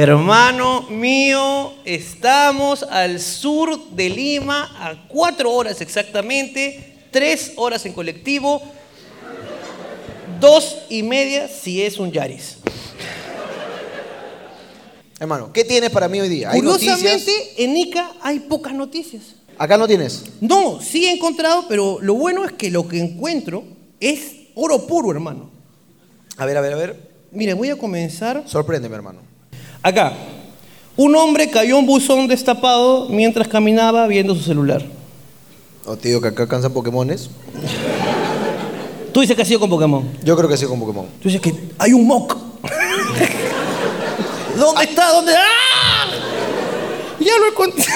Hermano mío, estamos al sur de Lima a cuatro horas exactamente, tres horas en colectivo, dos y media si es un Yaris. Hermano, ¿qué tienes para mí hoy día? ¿Hay noticias? Curiosamente, en Ica hay pocas noticias. Acá no tienes. No, sí he encontrado, pero lo bueno es que lo que encuentro es oro puro, hermano. A ver, a ver, a ver. Mire, voy a comenzar. Sorpréndeme, hermano. Acá. Un hombre cayó en un buzón destapado mientras caminaba viendo su celular. O te digo que acá cansan Pokémones. Tú dices que ha sido con Pokémon. Yo creo que sí con Pokémon. Tú dices que hay un mock. ¿Dónde está? ¿Dónde? ¡Ah! Ya lo encontré.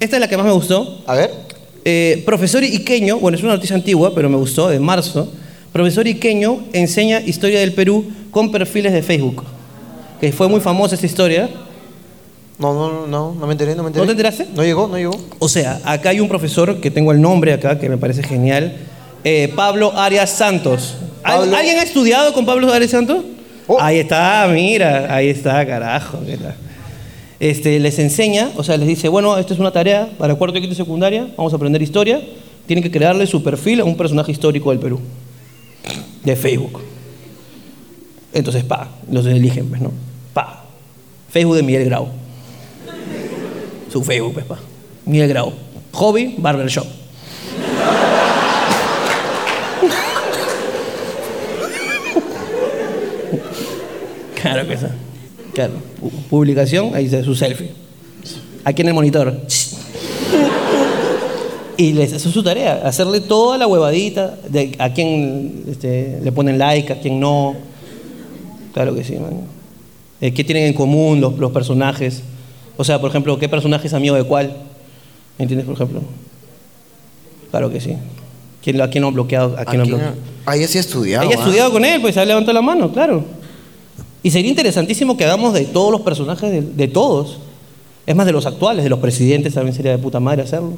Esta es la que más me gustó. A ver. Eh, profesor Iqueño, bueno, es una noticia antigua, pero me gustó, de marzo. Profesor Iqueño enseña historia del Perú con perfiles de Facebook. Que fue muy famosa esta historia. No, no, no, no, me enteré, no me enteré. ¿No te enteraste? No llegó, no llegó. O sea, acá hay un profesor que tengo el nombre acá, que me parece genial. eh, Pablo Arias Santos. ¿Al- Pablo- ¿Alguien ha estudiado con Pablo Arias Santos? Oh. Ahí está, mira, ahí está, carajo. ¿qué tal? Este, les enseña, o sea, les dice, bueno, esta es una tarea para cuarto y quinto secundaria, vamos a aprender historia. Tienen que crearle su perfil a un personaje histórico del Perú, de Facebook. Entonces, pa, los eligen, pues, ¿no? Pa. Facebook de Miguel Grau. Su Facebook, pues, pa. Miguel Grau. Hobby, barbershop. Claro que sí. Claro. Pu- Publicación, ahí dice su selfie. Aquí en el monitor. Y les, eso es su tarea, hacerle toda la huevadita de a quién este, le ponen like, a quién no. Claro que sí, man. Eh, ¿Qué tienen en común los, los personajes? O sea, por ejemplo, ¿qué personaje es amigo de cuál? ¿Me entiendes, por ejemplo? Claro que sí. ¿Quién, ¿A quién lo han bloqueado? ¿A quién lo han bloqueado? Ahí sí he estudiado. Ella ha ¿ah? estudiado con él, pues ha levantado la mano, claro. Y sería interesantísimo que hagamos de todos los personajes, de, de todos. Es más, de los actuales, de los presidentes también sería de puta madre hacerlo.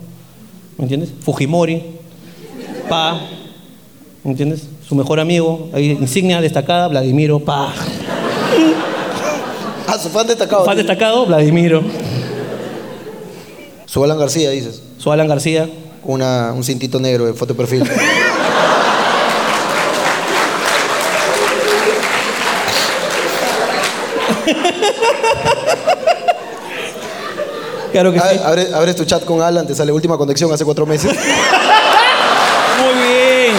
¿Me entiendes? Fujimori, Pa, ¿me entiendes? Su mejor amigo, ahí, insignia destacada, Vladimiro, Pa. Ah, su fan destacado. Fan destacado, Vladimiro. Su Alan García, dices. Su Alan García. Una, un cintito negro de foto de perfil. Claro que sí. A- abre- abres tu chat con Alan, te sale última conexión hace cuatro meses. Muy bien,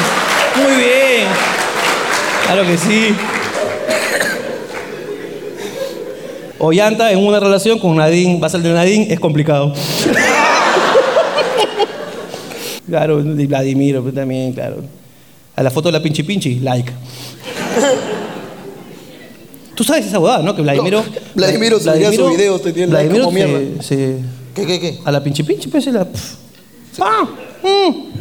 muy bien. Claro que sí. Ollanta en una relación con Nadine, va a ser de Nadine, es complicado. Claro, Vladimiro pues, también, claro. A la foto de la pinchi pinchi, like. Tú sabes esa huevada, ¿no? Que Vladimiro. No, Vladimiro subía sus videos, el like Vladimiro como se- mierda. se, ¿Qué, qué, qué? a la pinche pinche, pues se la. pf. ¡Pam! Mm.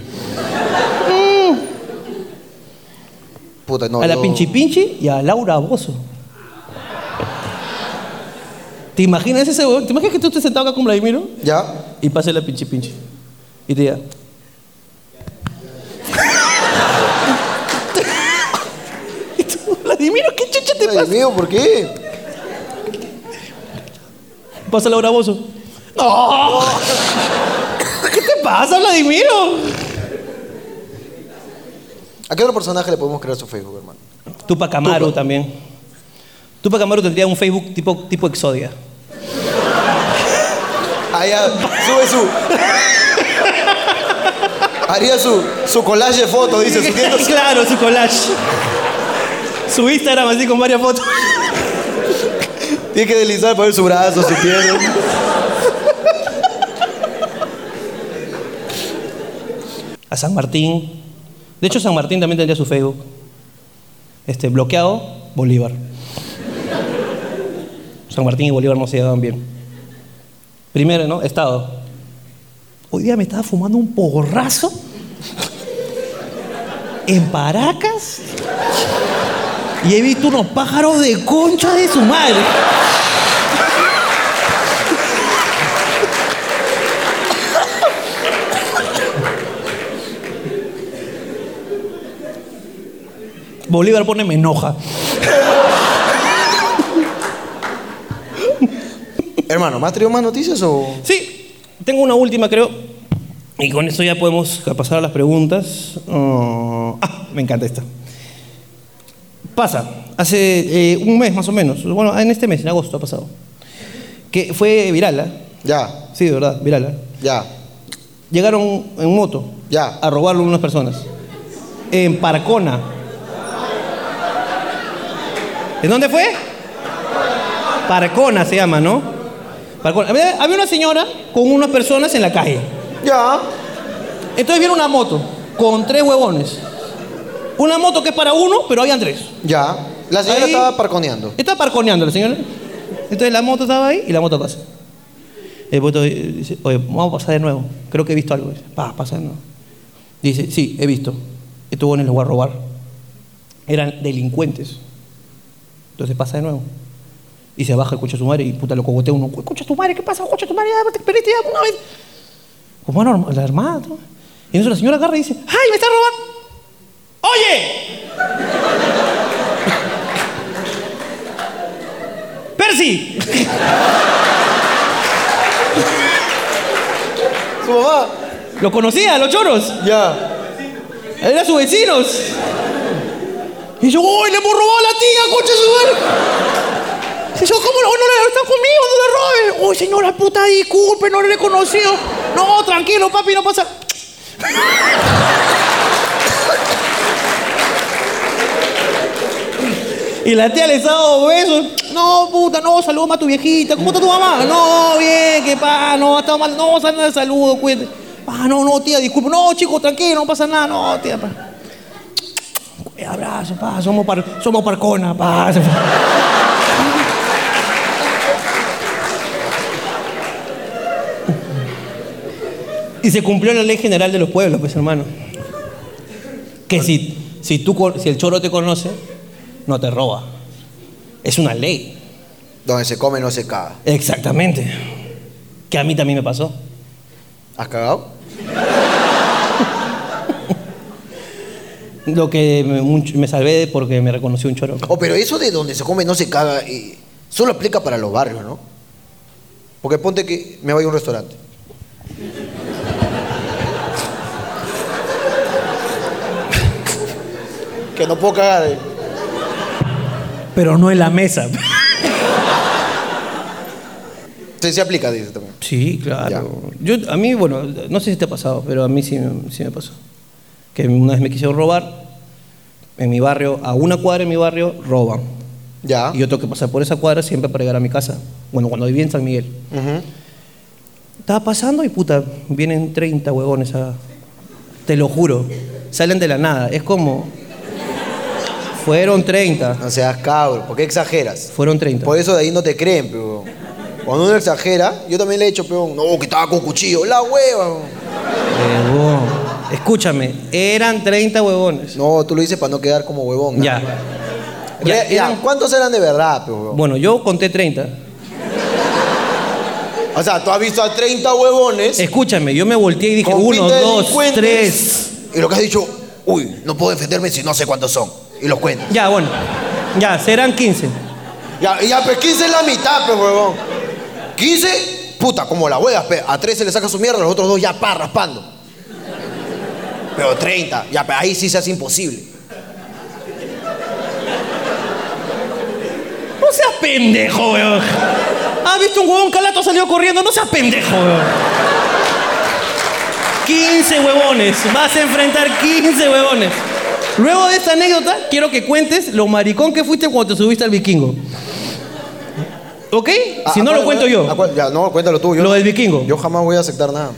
Puta, no. a la yo- pinche pinche y a Laura Bozo. ¿Te imaginas ese huevón? ¿Te imaginas que tú estés sentado acá con Vladimiro ¿Ya? y pase la pinche pinche? Y te diga. Y tú, Vladimiro, ¿qué mío, ¿por qué? Pasa Laura Bozo. ¡No! ¿Qué te pasa, Vladimiro? ¿A qué otro personaje le podemos crear su Facebook, hermano? Tupac Amaru Tupac. también. Tupac Amaru tendría un Facebook tipo, tipo Exodia. Ah, ya, sube su. Haría su, su collage de fotos, dice, su- claro, su collage. Su Instagram así con varias fotos. Tiene que deslizar para ver su brazo, su pierna. A San Martín. De hecho, San Martín también tendría su Facebook. Este, bloqueado, Bolívar. San Martín y Bolívar no se llevaban bien. Primero, ¿no? Estado. Hoy día me estaba fumando un porrazo. En Paracas y he visto unos pájaros de concha de su madre. Bolívar pone me enoja. Hermano, ¿más traído más noticias o...? Sí, tengo una última creo. Y con eso ya podemos pasar a las preguntas. Ah, me encanta esta. Pasa, hace eh, un mes más o menos, bueno, en este mes, en agosto ha pasado, que fue viral, ¿ah? Ya, Sí, de verdad, viral. ¿ah? ya, Llegaron en moto ya. a robarlo unas personas. En Parcona. ¿En dónde fue? Parcona se llama, ¿no? Parcona. Había había una señora con unas personas en la calle. Ya. Entonces viene una moto con tres huevones. Una moto que es para uno, pero habían tres. Ya. La señora Ahí- estaba parconeando. Está parconeando la señora. Entonces la moto estaba ahí y la moto pasa. El puto dice, oye, vamos a pasar de nuevo. Creo que he visto algo. Dice, Pa, pasa de nuevo. Dice, sí, he visto. Estos huevones los voy a robar. Eran delincuentes. Entonces pasa de nuevo. Y se baja el coche a su madre y puta lo cogotea uno. Coche a tu madre, ¿qué pasa? Coche a tu madre, ya te perdiste ya una vez. Como la hermana. ¿no? Y entonces la señora agarra y dice, ¡ay, me está robando! ¡Oye! ¡Percy! ¿Su mamá? Lo conocía, los choros. Ya. Eran sus vecinos. Y yo, ¡uy, le hemos robado a la tía, coche su! Y yo, ¿cómo no, no le están conmigo? ¡No le roben! ¡Uy, señora puta, disculpe, no le he conocido! No, tranquilo, papi, no pasa. Y la tía les ha dado besos. No, puta, no, saludos más a tu viejita. ¿Cómo está tu mamá? No, bien, que pa, no, está mal. No, nada saludo, cuídate. Ah, no, no, tía, disculpe. No, chico, tranquilo, no pasa nada. No, tía, pa. Abrazo, pa, somos, par, somos parcona, pa. Y se cumplió la ley general de los pueblos, pues, hermano. Que si, si, tú, si el choro te conoce, no te roba. Es una ley. Donde se come no se caga. Exactamente. Que a mí también me pasó. ¿Has cagado? Lo que me, me salvé porque me reconoció un choro. Oh, pero eso de donde se come no se caga, eh, solo aplica para los barrios, ¿no? Porque ponte que me voy a un restaurante. que no puedo cagar. eh. Pero no en la mesa. Sí, se aplica, dice también. Sí, claro. Yo, a mí, bueno, no sé si te ha pasado, pero a mí sí, me- sí me pasó. Que una vez me quisieron robar. En mi barrio, a una cuadra en mi barrio, roban. Ya. Y yo tengo que pasar por esa cuadra siempre para llegar a mi casa. Bueno, cuando vivía en San Miguel. Estaba pasando y puta, vienen 30 huevones a. Te lo juro. Salen de la nada. Es como. Fueron 30. No seas cabro, ¿por qué exageras? Fueron 30. Por eso de ahí no te creen, pero. Cuando uno exagera, yo también le he hecho, pero no, que estaba con cuchillo, la hueva. Huevón. Escúchame, eran 30 huevones. No, tú lo dices para no quedar como huevón. Ya. Ya, Ya, ya, eran- ¿cuántos eran de verdad, pe, huevón? Bueno, yo conté 30. O sea, tú has visto a 30 huevones Escúchame, yo me volteé y dije, con uno, dos, tres. Y lo que has dicho, uy, no puedo defenderme si no sé cuántos son. Y los cuentas. Ya, bueno. Ya, serán 15. Ya, ya, pues 15 es la mitad, pe, huevón. 15, puta, como la huevas, pe. A 13 le saca su mierda, los otros dos ya pa, raspando. Pero 30, ya, pe, ahí sí se hace imposible. No seas pendejo, weón. ¿Has visto un huevón calato salió corriendo? No seas pendejo, weón. 15 huevones. Vas a enfrentar 15 huevones. Luego de esta anécdota, quiero que cuentes lo maricón que fuiste cuando te subiste al vikingo. ¿Ok? Si Ah, no, lo cuento yo. Ya, no, cuéntalo tú. Yo, Lo del vikingo. Yo jamás voy a aceptar nada.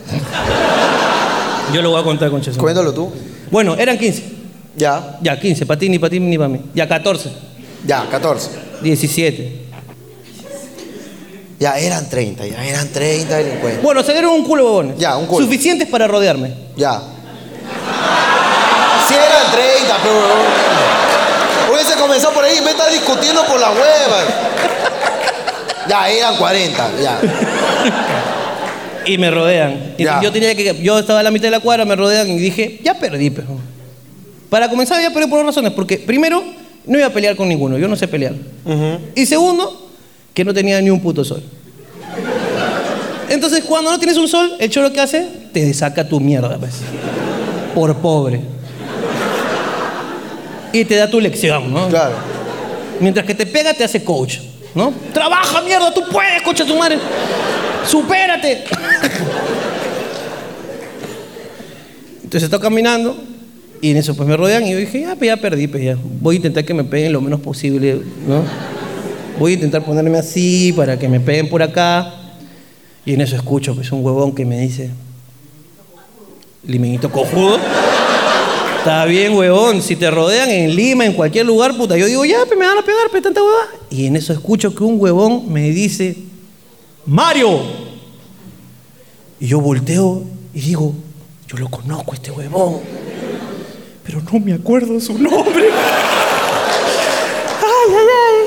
Yo lo voy a contar con Cheso. Cuéntalo tú. Bueno, eran 15. Ya, Ya, 15. Para ti, ni para ti, ni para mí. Ya, 14. ya, 14. 17. Ya eran 30, ya eran 30 delincuentes. Bueno, se dieron un culo de huevones. Ya, un culo. Suficientes para rodearme. Ya. Si eran 30, pero. Hubiese comenzado por ahí, me estás discutiendo por la hueva. Ya, eran 40, ya. Y me rodean. Y Ya. yo tenía que. Yo estaba a la mitad de la cuadra, me rodean y dije, ya perdí, pero. Para comenzar, voy a pelear por dos razones. Porque, primero, no iba a pelear con ninguno. Yo no sé pelear. Y segundo, que no tenía ni un puto sol. Entonces, cuando no tienes un sol, el cholo que hace, te saca tu mierda, pues. Por pobre. Y te da tu lección, ¿no? Claro. Mientras que te pega, te hace coach, ¿no? Trabaja, mierda, tú puedes, cocha tu madre. Supérate. Entonces estoy caminando y en eso pues me rodean y yo dije, ya, pues ya perdí, pues ya. Voy a intentar que me peguen lo menos posible, ¿no? Voy a intentar ponerme así para que me peguen por acá. Y en eso escucho pues un huevón que me dice, limeñito cojudo. Está bien, huevón. Si te rodean en Lima, en cualquier lugar, puta. Yo digo, ya, pues me van a pegar, pues tanta hueva. Y en eso escucho que un huevón me dice, Mario. Y yo volteo y digo, yo lo conozco este huevón. Pero no me acuerdo su nombre. Ay, ay, ay.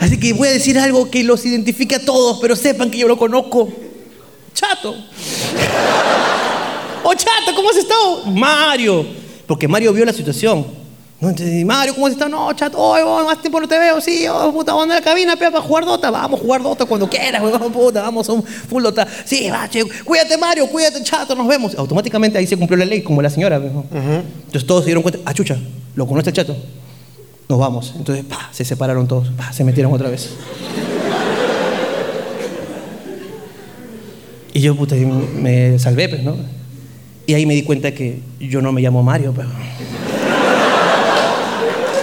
Así que voy a decir algo que los identifique a todos, pero sepan que yo lo conozco. Chato. Oh, chato, ¿cómo has estado? Mario. Porque Mario vio la situación. No entendí, Mario, ¿cómo has estado? No, chato, oh, más tiempo no te veo, sí, oh, puta, vamos a la cabina, pe, para jugar Dota, vamos a jugar Dota cuando quieras, weón, puta, vamos a un full Dota. Sí, va, che, cuídate, Mario, cuídate, chato, nos vemos. Automáticamente ahí se cumplió la ley, como la señora. Entonces todos se dieron cuenta, ah, chucha, lo conoce el chato. Nos vamos. Entonces, pa, se separaron todos, pa, se metieron otra vez. Y yo, puta, me salvé, pues, ¿no? Y ahí me di cuenta que yo no me llamo Mario, pero.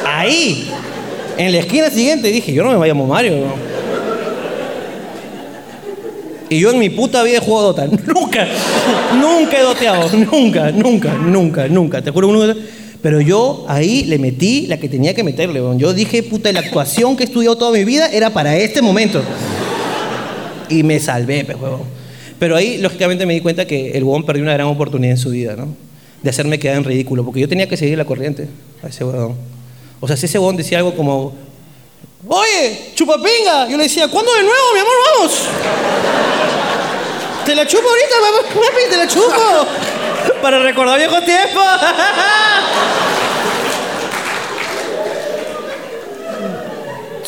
Ahí, en la esquina siguiente, dije, yo no me llamo Mario. Y yo en mi puta vida he jugado Dota. Nunca, nunca he doteado. Nunca, nunca, nunca, nunca. Te juro nunca. Pero yo ahí le metí la que tenía que meterle. Yo dije, puta, la actuación que he estudiado toda mi vida era para este momento. Y me salvé, pues. Pero ahí, lógicamente, me di cuenta que el huevón perdió una gran oportunidad en su vida, ¿no? De hacerme quedar en ridículo, porque yo tenía que seguir la corriente a ese huevón. O sea, si ese huevón decía algo como, oye, chupapinga, yo le decía, ¿cuándo de nuevo, mi amor, vamos? Te la chupo ahorita, papi, te la chupo. Para recordar viejos tiempos.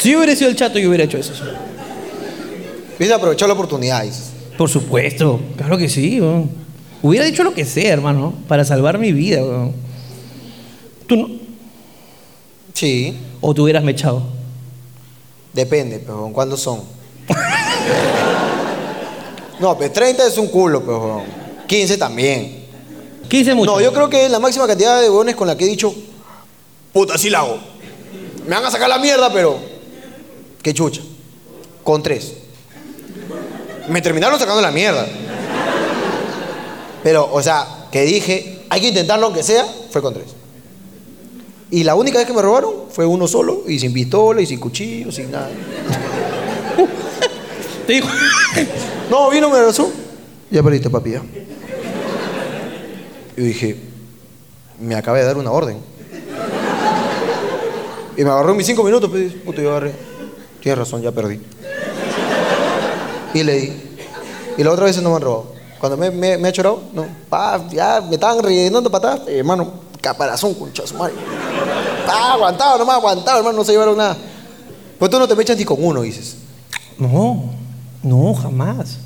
Si yo hubiera sido el chato, yo hubiera hecho eso. Viste aprovechar la oportunidad, dices. Por supuesto, claro que sí. Hubiera dicho lo que sea, hermano, para salvar mi vida. ¿Tú no? Sí, ¿O tú hubieras mechado? depende, pero ¿cuándo son? No, pues 30 es un culo, pero 15 también. 15 mucho. No, yo creo que es la máxima cantidad de huevones con la que he dicho, puta, sí la hago. Me van a sacar la mierda, pero qué chucha. Con tres. Me terminaron sacando la mierda. Pero, o sea, que dije, hay que intentarlo aunque sea, fue con tres. Y la única vez que me robaron fue uno solo, y sin pistola, y sin cuchillo, sin nada. Te digo, No, vino, me abrazó. Ya perdiste, papi, ya. Yo dije, me acaba de dar una orden. Y me agarró mis cinco minutos, pues, puto, yo agarré. Tienes razón, ya perdí. Y le di. Y las otras veces no me han robado. Cuando me, me, me ha chorado, no. Pa, ya me estaban rellenando atrás. Eh, hermano, caparazón, concha de su madre. Pa, aguantado, no me ha aguantado, hermano, no se llevaron nada. Pues tú no te me echas ni con uno, dices. no, no, jamás.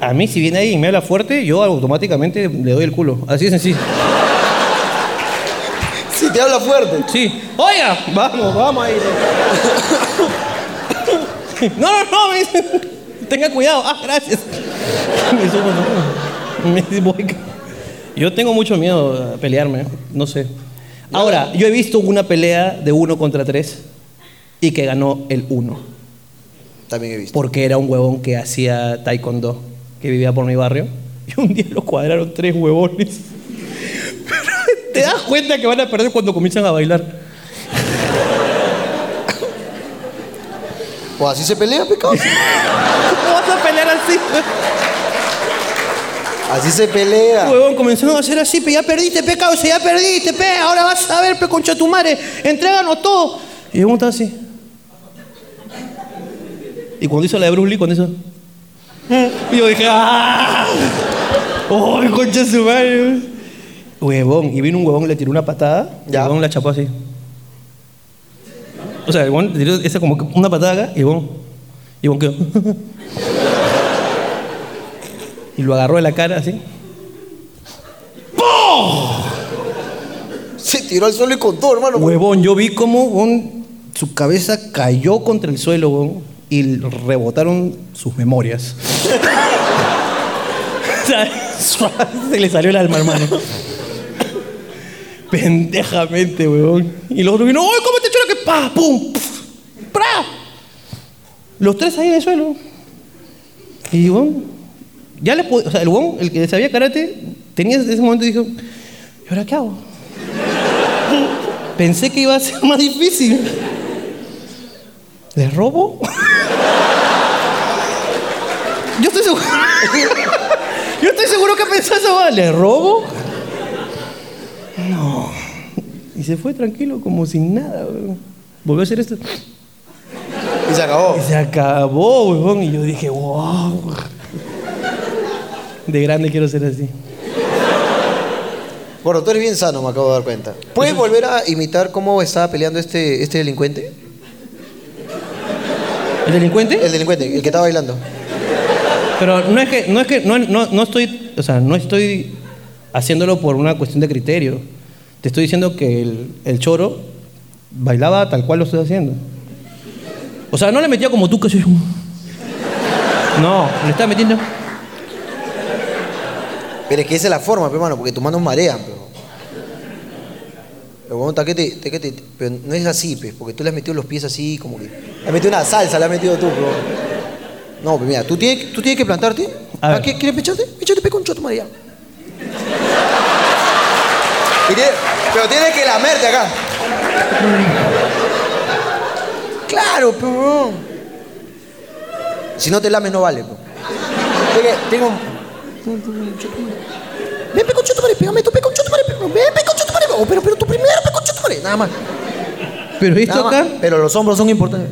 A mí, si viene alguien y me habla fuerte, yo automáticamente le doy el culo. Así de sencillo. Si te habla fuerte. Sí. Oiga, vamos, vamos ahí. No, no, no, me dice, tenga cuidado. Ah, gracias. Me subo, no. Me dice, voy. Yo tengo mucho miedo a pelearme, no sé. Ahora, yo he visto una pelea de uno contra tres y que ganó el uno. También he visto. Porque era un huevón que hacía taekwondo, que vivía por mi barrio. Y un día lo cuadraron tres huevones. Pero te das cuenta que van a perder cuando comienzan a bailar. O así se pelea, pecado. ¿Cómo vas a pelear así? Así se pelea. Huevón, comenzaron a hacer así, pe, ya perdiste, pecado, ya perdiste, pe, ahora vas a ver, pe, concha tu madre, entréganos todo. Y uno estaba así. Y cuando hizo la de Bruce Lee, cuando hizo... Y yo dije, ¡ah! ¡Oh, concha su madre! Huevón. Y vino un huevón, le tiró una patada. y Ya. El huevón la chapó así. O sea, el le tiró esa como una patada acá y el. Y el huevón quedó. y lo agarró de la cara así. Se tiró al suelo y contó, hermano. Huevón, yo vi cómo huevón, su cabeza cayó contra el suelo, huevón, y rebotaron sus memorias. Se le salió el alma, hermano. Pendejamente, huevón. Y los otros vino, ¡ay, cómo pa! ¡Pum! ¡Pra! Los tres ahí en el suelo. Y huevón, ya le O sea, el huevón, el que sabía karate, tenía ese momento y dijo, ¿y ahora qué hago? Pensé que iba a ser más difícil. ¿Le robo? Yo estoy seguro. Yo estoy seguro que pensó eso. ¿Le robo? No. Y se fue tranquilo, como sin nada. weón. Volvió a hacer esto. Y se acabó. Y se acabó, weón. Y yo dije, wow. De grande quiero ser así. Bueno, tú eres bien sano, me acabo de dar cuenta. ¿Puedes volver a imitar cómo estaba peleando este, este delincuente? ¿El delincuente? El delincuente, el que estaba bailando. Pero no es que, no es que, no, no, no estoy, o sea, no estoy haciéndolo por una cuestión de criterio. Te estoy diciendo que el, el choro bailaba tal cual lo estoy haciendo. O sea, no le metía como tú que soy un... No, le estaba metiendo... Pero es que esa es la forma, hermano, porque tus manos marean, pero. Pero bueno, taquete, taquete, pero no es así, pues, porque tú le has metido los pies así, como que. Le has metido una salsa, le has metido tú, pero. No, pues mira, tú tienes, tú tienes que plantarte. A ¿Ah, ver. ¿qué- ¿Quieres pecharte? Pechate, pe, concho, tu María. Pero tienes que lamerte acá. Claro, pero. Si no te lames, no vale. Tengo. Ven, pe, concho, tu pégame tú, pe, concho, tu ven, pe, concho, tu oh, pero, pero tú primero, pe, concho, tu nada más. Pero esto acá... Pero los hombros son importantes.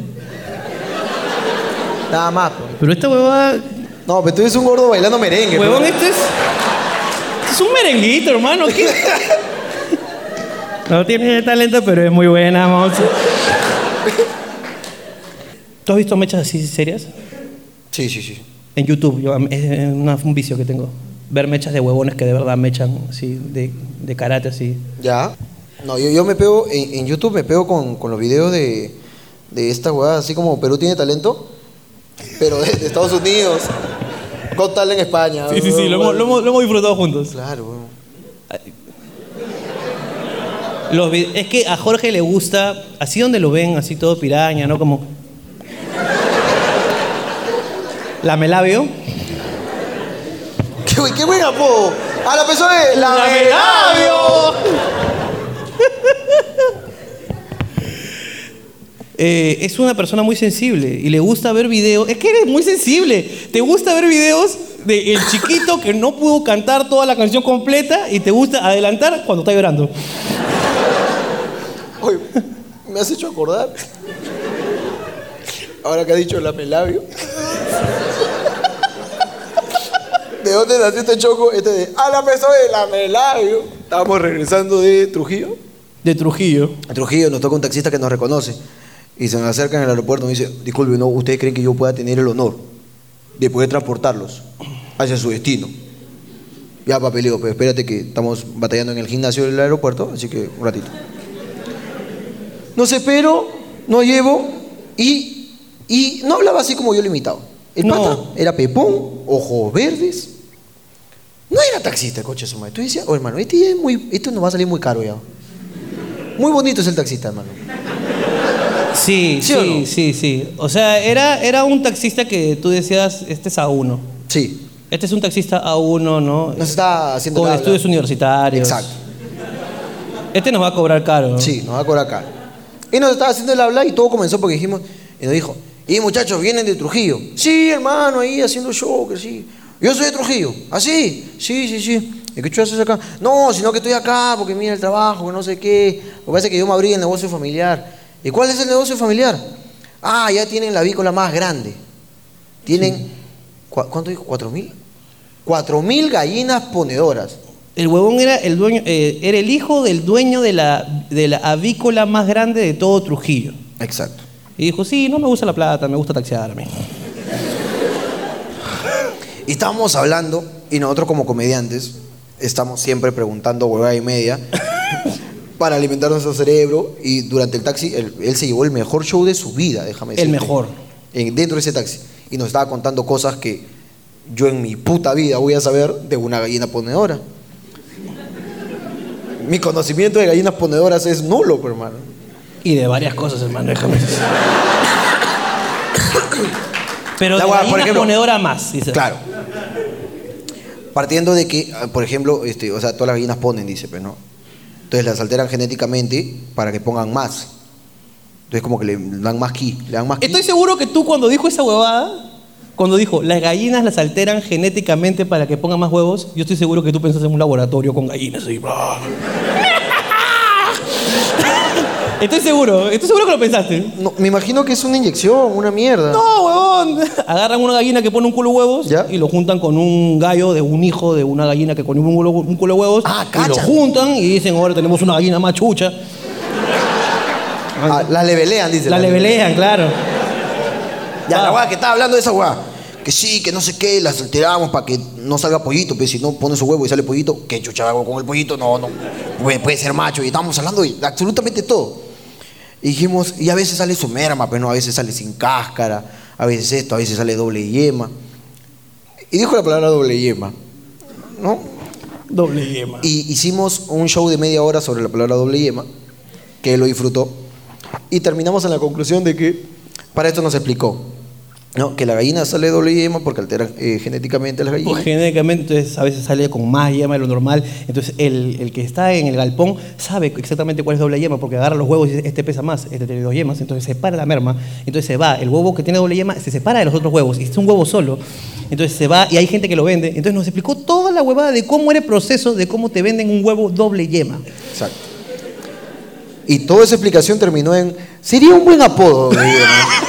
Nada más. Pero esta huevada... No, pero tú eres un gordo bailando merengue. Huevón, este es... este es un merenguito, hermano. ¿qué? No tiene talento, pero es muy buena, vamos. ¿Tú has visto mechas así serias? Sí, sí, sí. En YouTube, yo, es una- un vicio que tengo. Ver mechas de huevones que de verdad mechan, así, de, de karate, así. ¿Ya? No, yo, yo me pego, en, en YouTube me pego con, con los videos de, de esta huevada, así como Perú tiene talento, pero de, de Estados Unidos. Got Talent en España. Sí, sí, sí, lo hemos, lo hemos- lo hemos disfrutado juntos. Claro, weón. Los es que a Jorge le gusta, así donde lo ven, así todo piraña, ¿no? Como... Lamelabio. ¡Qué, buen- qué buen apodo! A la persona de la Eh, es una persona muy sensible y le gusta ver videos. Es que eres muy sensible. Te gusta ver videos de el chiquito que no pudo cantar toda la canción completa y te gusta adelantar cuando está llorando. Oye, me has hecho acordar. Ahora que has dicho lamelabio. ¿De dónde nació este choco? Este de, a la persona de lamelabio. Estábamos regresando de Trujillo. De Trujillo. En Trujillo nos toca un taxista que nos reconoce y se nos acerca en el aeropuerto y me dice, disculpe, ¿no? ¿ustedes creen que yo pueda tener el honor de poder transportarlos hacia su destino? Ya, papi, le digo, pero espérate que estamos batallando en el gimnasio del aeropuerto, así que un ratito. No sé, pero no llevo y, y no hablaba así como yo lo imitaba. El No. pata era pepón, ojos verdes. No era taxista el coche su madre. Tú decías, oh hermano, este es muy, esto nos va a salir muy caro ya. Muy bonito es el taxista, hermano. Sí, ¿Sí sí, no? sí, sí. O sea, era, era un taxista que tú decías, este es A1. Sí. Este es un taxista A1, ¿no? Nos está haciendo Con habla. estudios universitarios. Exacto. Este nos va a cobrar caro. ¿no? Sí, nos va a cobrar acá. Y nos estaba haciendo el habla y todo comenzó porque dijimos, y nos dijo, y muchachos, vienen de Trujillo. Sí, hermano, ahí haciendo show, que sí. Yo soy de Trujillo. ¿Ah, sí? Sí, sí. ¿Y qué chulas haces acá? No, sino que estoy acá porque mira el trabajo, que no sé qué. Lo que pasa es que yo me abrí el negocio familiar. ¿Y cuál es el negocio familiar? Ah, ya tienen la avícola más grande. Tienen, ¿cu- ¿cuánto dijo? ¿Cuatro mil? Cuatro mil gallinas ponedoras. El huevón era el, dueño, eh, era el hijo del dueño de la, de la avícola más grande de todo Trujillo. Exacto. Y dijo, sí, no me gusta la plata, me gusta taxear a mí. Y estábamos hablando, y nosotros como comediantes estamos siempre preguntando huevada y media para alimentar nuestro cerebro. Y durante el taxi, él, él se llevó el mejor show de su vida, déjame El decirte. mejor. En- dentro de ese taxi. Y nos estaba contando cosas que yo en mi puta vida voy a saber de una gallina ponedora. Mi conocimiento de gallinas ponedoras es nulo, hermano. Y de varias cosas, hermano, déjame decir. Pero La de hueá, por gallina ejemplo- ponedora más, dice. Claro. Partiendo de que, ah, por ejemplo, este, o sea, todas las gallinas ponen, dice, pero no. Entonces las alteran genéticamente para que pongan más. Entonces como que le dan más ki, le dan más ki. Estoy seguro que tú cuando dijo esa huevada, cuando dijo las gallinas las alteran genéticamente para que pongan más huevos, yo estoy seguro que tú pensaste en un laboratorio con gallinas. así. Estoy seguro, estoy seguro que lo pensaste. No, me imagino que es una inyección, una mierda. No, huevón. Agarran una gallina que pone un culo de huevos ¿Ya? y lo juntan con un gallo de un hijo de una gallina que pone un culo, un culo de huevos. Ah, y lo juntan y dicen, ahora tenemos una gallina más chucha. Ah, la levelean, dice. La levelean, claro. Ya, la weá que estaba hablando de esa weá. Que sí, que no sé qué, las alteramos para que no salga pollito, pero si no pone su huevo y sale pollito, ¿qué chucha hago con el pollito? No, no, puede, puede ser macho. Y estábamos hablando de absolutamente todo. Y dijimos, y a veces sale su merma, pero no, a veces sale sin cáscara, a veces esto, a veces sale doble yema. Y dijo la palabra doble yema, ¿no? Doble yema. Y hicimos un show de media hora sobre la palabra doble yema, que él lo disfrutó. Y terminamos en la conclusión de que, para esto nos explicó, ¿no? que la gallina sale doble yema porque alteran eh, genéticamente las Pues gallinas. genéticamente entonces a veces sale con más yema de lo normal. Entonces el, el que está en el galpón sabe exactamente cuál es doble yema porque agarra los huevos y dice, este pesa más, este tiene dos yemas. Entonces separa la merma. Entonces se va. El huevo que tiene doble yema se separa de los otros huevos y es un huevo solo. Entonces se va y hay gente que lo vende. Entonces nos explicó toda la huevada de cómo era el proceso de cómo te venden un huevo doble yema. Exacto. Y toda esa explicación terminó en, sería un buen apodo. doble yema".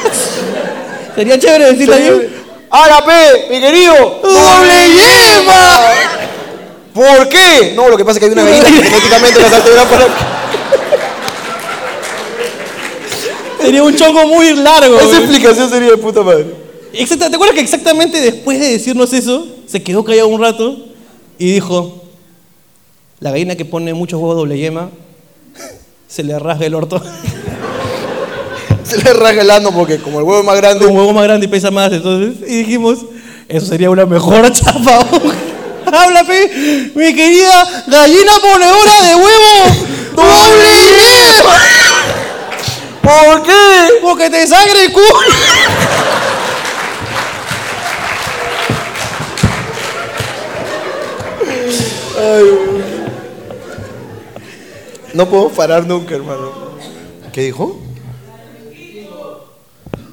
Sería chévere decir también. ¡Hala, pe, mi querido! ¡Doble yema! ¿Por qué? No, lo que pasa es que hay una gallina que genéticamente las alteran para... Sería un chongo muy largo. Esa explicación sería de puta madre. Exacta- ¿Te acuerdas que exactamente después de decirnos eso, se quedó callado un rato y dijo, la gallina que pone muchos huevos doble yema, se le rasga el orto. Se le rasga el ano porque como el huevo es más grande... un huevo más grande y pesa más, entonces, y dijimos, eso sería una mejor chapa. Habla, pe, mi querida gallina ponedora de huevo doble ¿Por qué? porque te sangre el culo. No puedo parar nunca, hermano. ¿Qué dijo?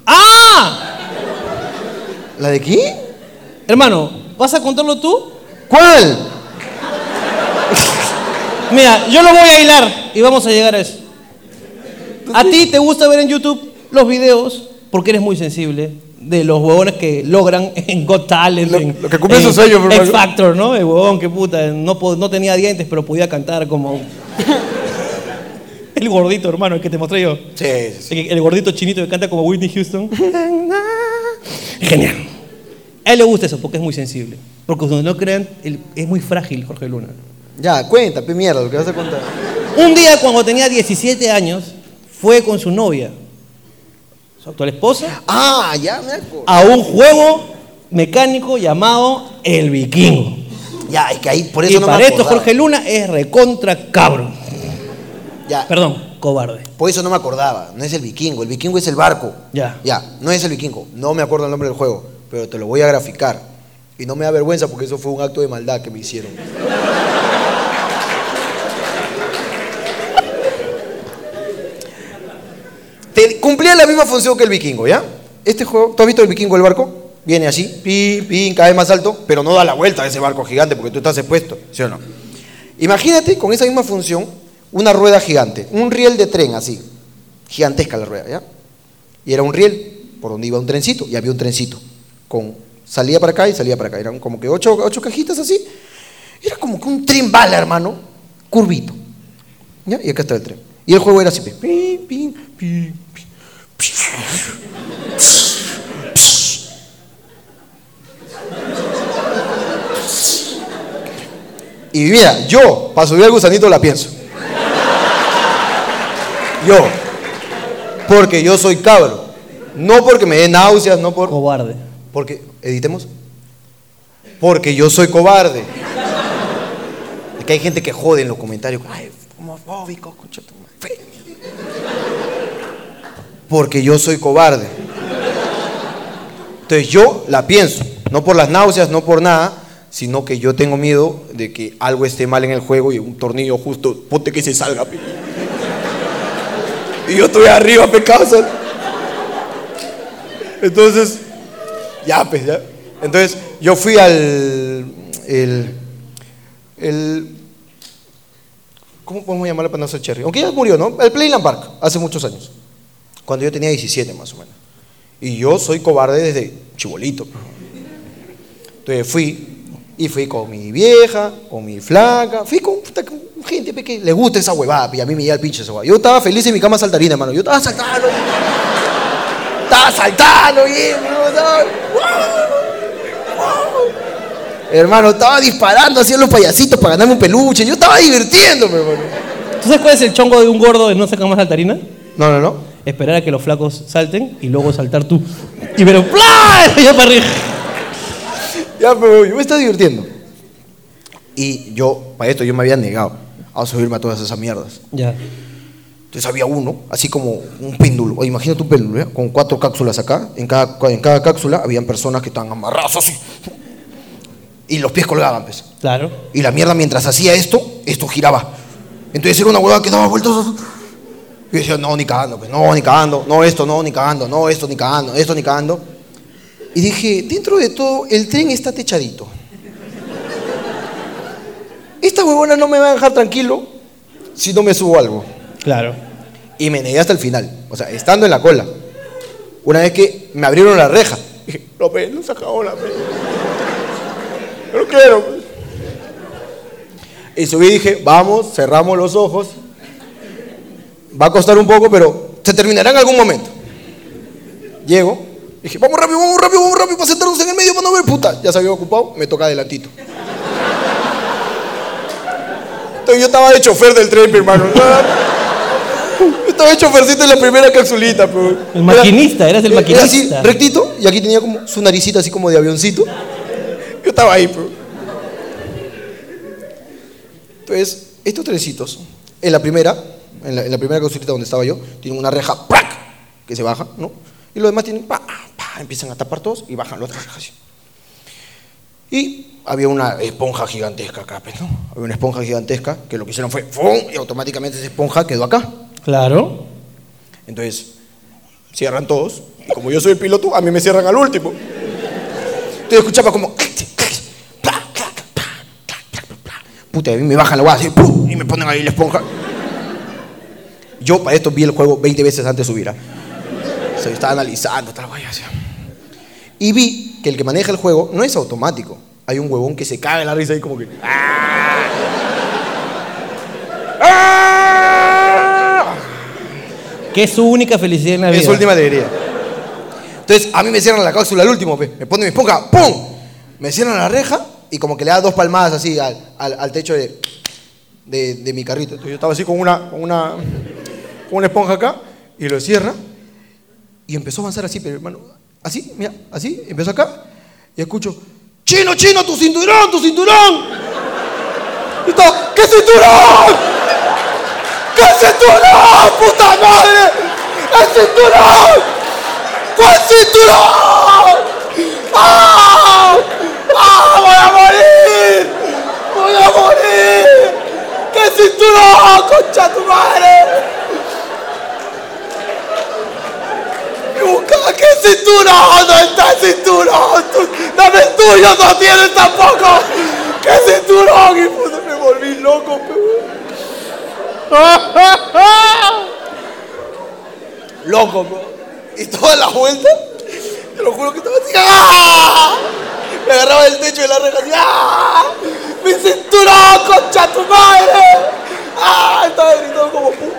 ¡Ah! ¿La de qué? Hermano, ¿vas a contarlo tú? ¿Cuál? Mira, yo lo voy a hilar y vamos a llegar a eso. A ti te gusta ver en YouTube los videos porque eres muy sensible de los huevones que logran en Got Talent, Lo- en, lo que cumple en su pero- X Factor, ¿no? El huevón que puta, no, no tenía dientes pero podía cantar como... el gordito, hermano, el que te mostré yo. Sí, sí, sí. El, el gordito chinito que canta como Whitney Houston. Genial. A él le gusta eso porque es muy sensible. Porque donde no crean, él- es muy frágil Jorge Luna. Ya, cuenta, pe mierda, lo que vas a contar. Un día cuando tenía 17 años, fue con su novia, su actual esposa, Ah, ya me acuerdo. a un juego mecánico llamado El Vikingo. Ya, es que ahí por Y eso no para me esto. Jorge Luna es recontra cabrón. Ya, Perdón, cobarde. por eso no me acordaba. No es el vikingo, el vikingo es el barco. Ya. Ya, no es el vikingo. No me acuerdo el nombre del juego, pero te lo voy a graficar. Y no me da vergüenza porque eso fue un acto de maldad que me hicieron. Te cumplía la misma función que el vikingo, ¿ya? Este juego, ¿tú has visto el vikingo el barco? Viene así, pin, pin, cada vez más alto, pero no da la vuelta a ese barco gigante porque tú estás expuesto, ¿sí o no? Imagínate con esa misma función una rueda gigante, un riel de tren así, gigantesca la rueda, ¿ya? Y era un riel por donde iba un trencito y había un trencito con salía para acá y salía para acá, eran como que ocho, ocho cajitas así. Era como que un tren bala, hermano, curvito. ¿Ya? Y acá está el tren. Y el juego era así. pim, pim, pim, Y mira, yo, para subir al gusanito la pienso. Yo. Porque yo soy cabro. No porque me dé náuseas, no por... Cobarde. Porque, editemos. Porque yo soy cobarde. Es que hay gente que jode en los comentarios. Ay, homofóbico, concha tu madre". Porque yo soy cobarde. Entonces yo la pienso. No por las náuseas, no por nada, sino que yo tengo miedo de que algo esté mal en el juego y un tornillo justo, ponte que se salga. Y yo estoy arriba, pecado. Entonces, ya, pues, ya. Entonces, yo fui al. El, el- ¿Cómo podemos llamarlo para no cherry? Aunque ya murió, ¿no? El Playland Park, hace muchos años. Cuando yo tenía 17 más o menos. Y yo soy cobarde desde chibolito. Entonces fui, y fui con mi vieja, con mi flaca, fui con gente que le gusta esa huevada, y a mí me llega el pinche esa huevada. Yo estaba feliz en mi cama saltarina, hermano. Yo estaba saltando. Estaba saltando estaba- Hermano, estaba disparando hacia los payasitos para ganarme un peluche. Yo estaba divirtiéndome, hermano. ¿Tú sabes cuál es el chongo de un gordo de no sacar más saltarina? No, no, no. Esperar a que los flacos salten y luego saltar tú. Y pero ¡plá! Ya para arriba. Ya, pero yo me estaba divirtiendo. Y yo, para esto, yo me había negado a subirme a todas esas mierdas. Ya. Entonces había uno, así como un péndulo. Oye, imagínate un péndulo, ¿ya? con cuatro cápsulas acá. En cada, en cada cápsula habían personas que estaban amarradas así. Y los pies colgaban, pues. Claro. Y la mierda, mientras hacía esto, esto giraba. Entonces era una huevada que daba vueltas. Y yo decía, no, ni cagando, pues, no, ni cagando, no, esto, no, ni cagando, no, esto, ni cagando, esto, ni cagando. Y dije, dentro de todo, el tren está techadito. Esta huevona no me va a dejar tranquilo si no me subo algo. Claro. Y me negué hasta el final, o sea, estando en la cola. Una vez que me abrieron la reja, dije, no, pe, no se acabó la pe. No quiero. pe". Y subí y dije, vamos, cerramos los ojos. Va a costar un poco, pero se terminará en algún momento. Llego, dije, vamos rápido, vamos rápido, vamos rápido, para sentarnos en el medio para no ver puta. Ya se había ocupado, me toca adelantito. Entonces yo estaba de chofer del tren, mi hermano. Yo estaba de chofercito en la primera capsulita, pero. El maquinista, eras el era- era así, maquinista. rectito, y aquí tenía como su naricita así como de avioncito. Yo estaba ahí, pero. Entonces, estos trencitos, en la primera, en la, en la primera capsulita donde estaba yo, tienen una reja ¡prac! que se baja, ¿no? Y los demás tienen pa, pa, empiezan a tapar todos y bajan las otras rejas. así. Y había una esponja gigantesca acá, pues, ¿no? Había una esponja gigantesca que lo que hicieron fue ¡fum! y automáticamente esa esponja quedó acá. Claro. Entonces, cierran todos. Y como yo soy el piloto, a mí me cierran al último. Entonces escuchaba como. Puta, y a mí me bajan la guada así, ¡pum! y me ponen ahí la esponja. Yo para esto vi el juego 20 veces antes de subir. sea, yo estaba analizando, tal guaya, así. Y vi que el que maneja el juego no es automático. Hay un huevón que se caga en la risa ahí como que. ¡Ah! ¡Ah! Que es su única felicidad en la vida. Es su última alegría. Entonces, a mí me cierran la cápsula al último, pe. me pone mi esponja, ¡pum! Me cierran la reja y como que le da dos palmadas así al, al- al techo de, de, de mi carrito. Entonces yo estaba así con una, con una, con una esponja acá y lo cierra y empezó a avanzar así, pero hermano, así, mira, así, empezó acá y escucho, chino, chino, tu cinturón, tu cinturón. Y estaba, ¿qué cinturón? ¿Qué cinturón, puta madre? ¡El cinturón! ¿Cuál cinturón? ¡Ah! ¡Ah! ¡Voy a morir! ¡Voy a morir! ¿Qué cinturón, concha tu madre? Y ¿qué cinturón? ¿Dónde está el cinturón? Tú- Dame el tuyo, no tienes tampoco. ¿Qué cinturón? Y me volví loco. Loco, pe. Y toda la vuelta, te lo juro que estaba así. ¡ah! Me agarraba el techo de la reja así. ¡ah! ¡Mi cinturón, concha tu madre! ¡Ah! Estaba gritando como puta.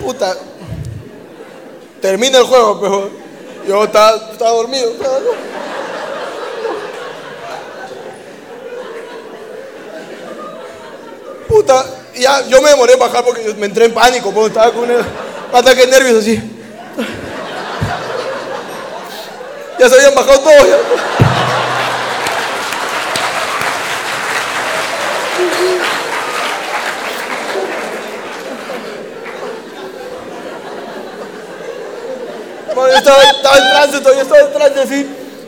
Puta. Termina el juego, pero yo estaba, estaba dormido. estaba. Puta, ya, yo me demoré en bajar porque me entré en pánico, porque estaba con un ataque de nervios así. Ya se habían bajado todos. Yo estaba, estaba en tránsito, yo estaba en tránsito así.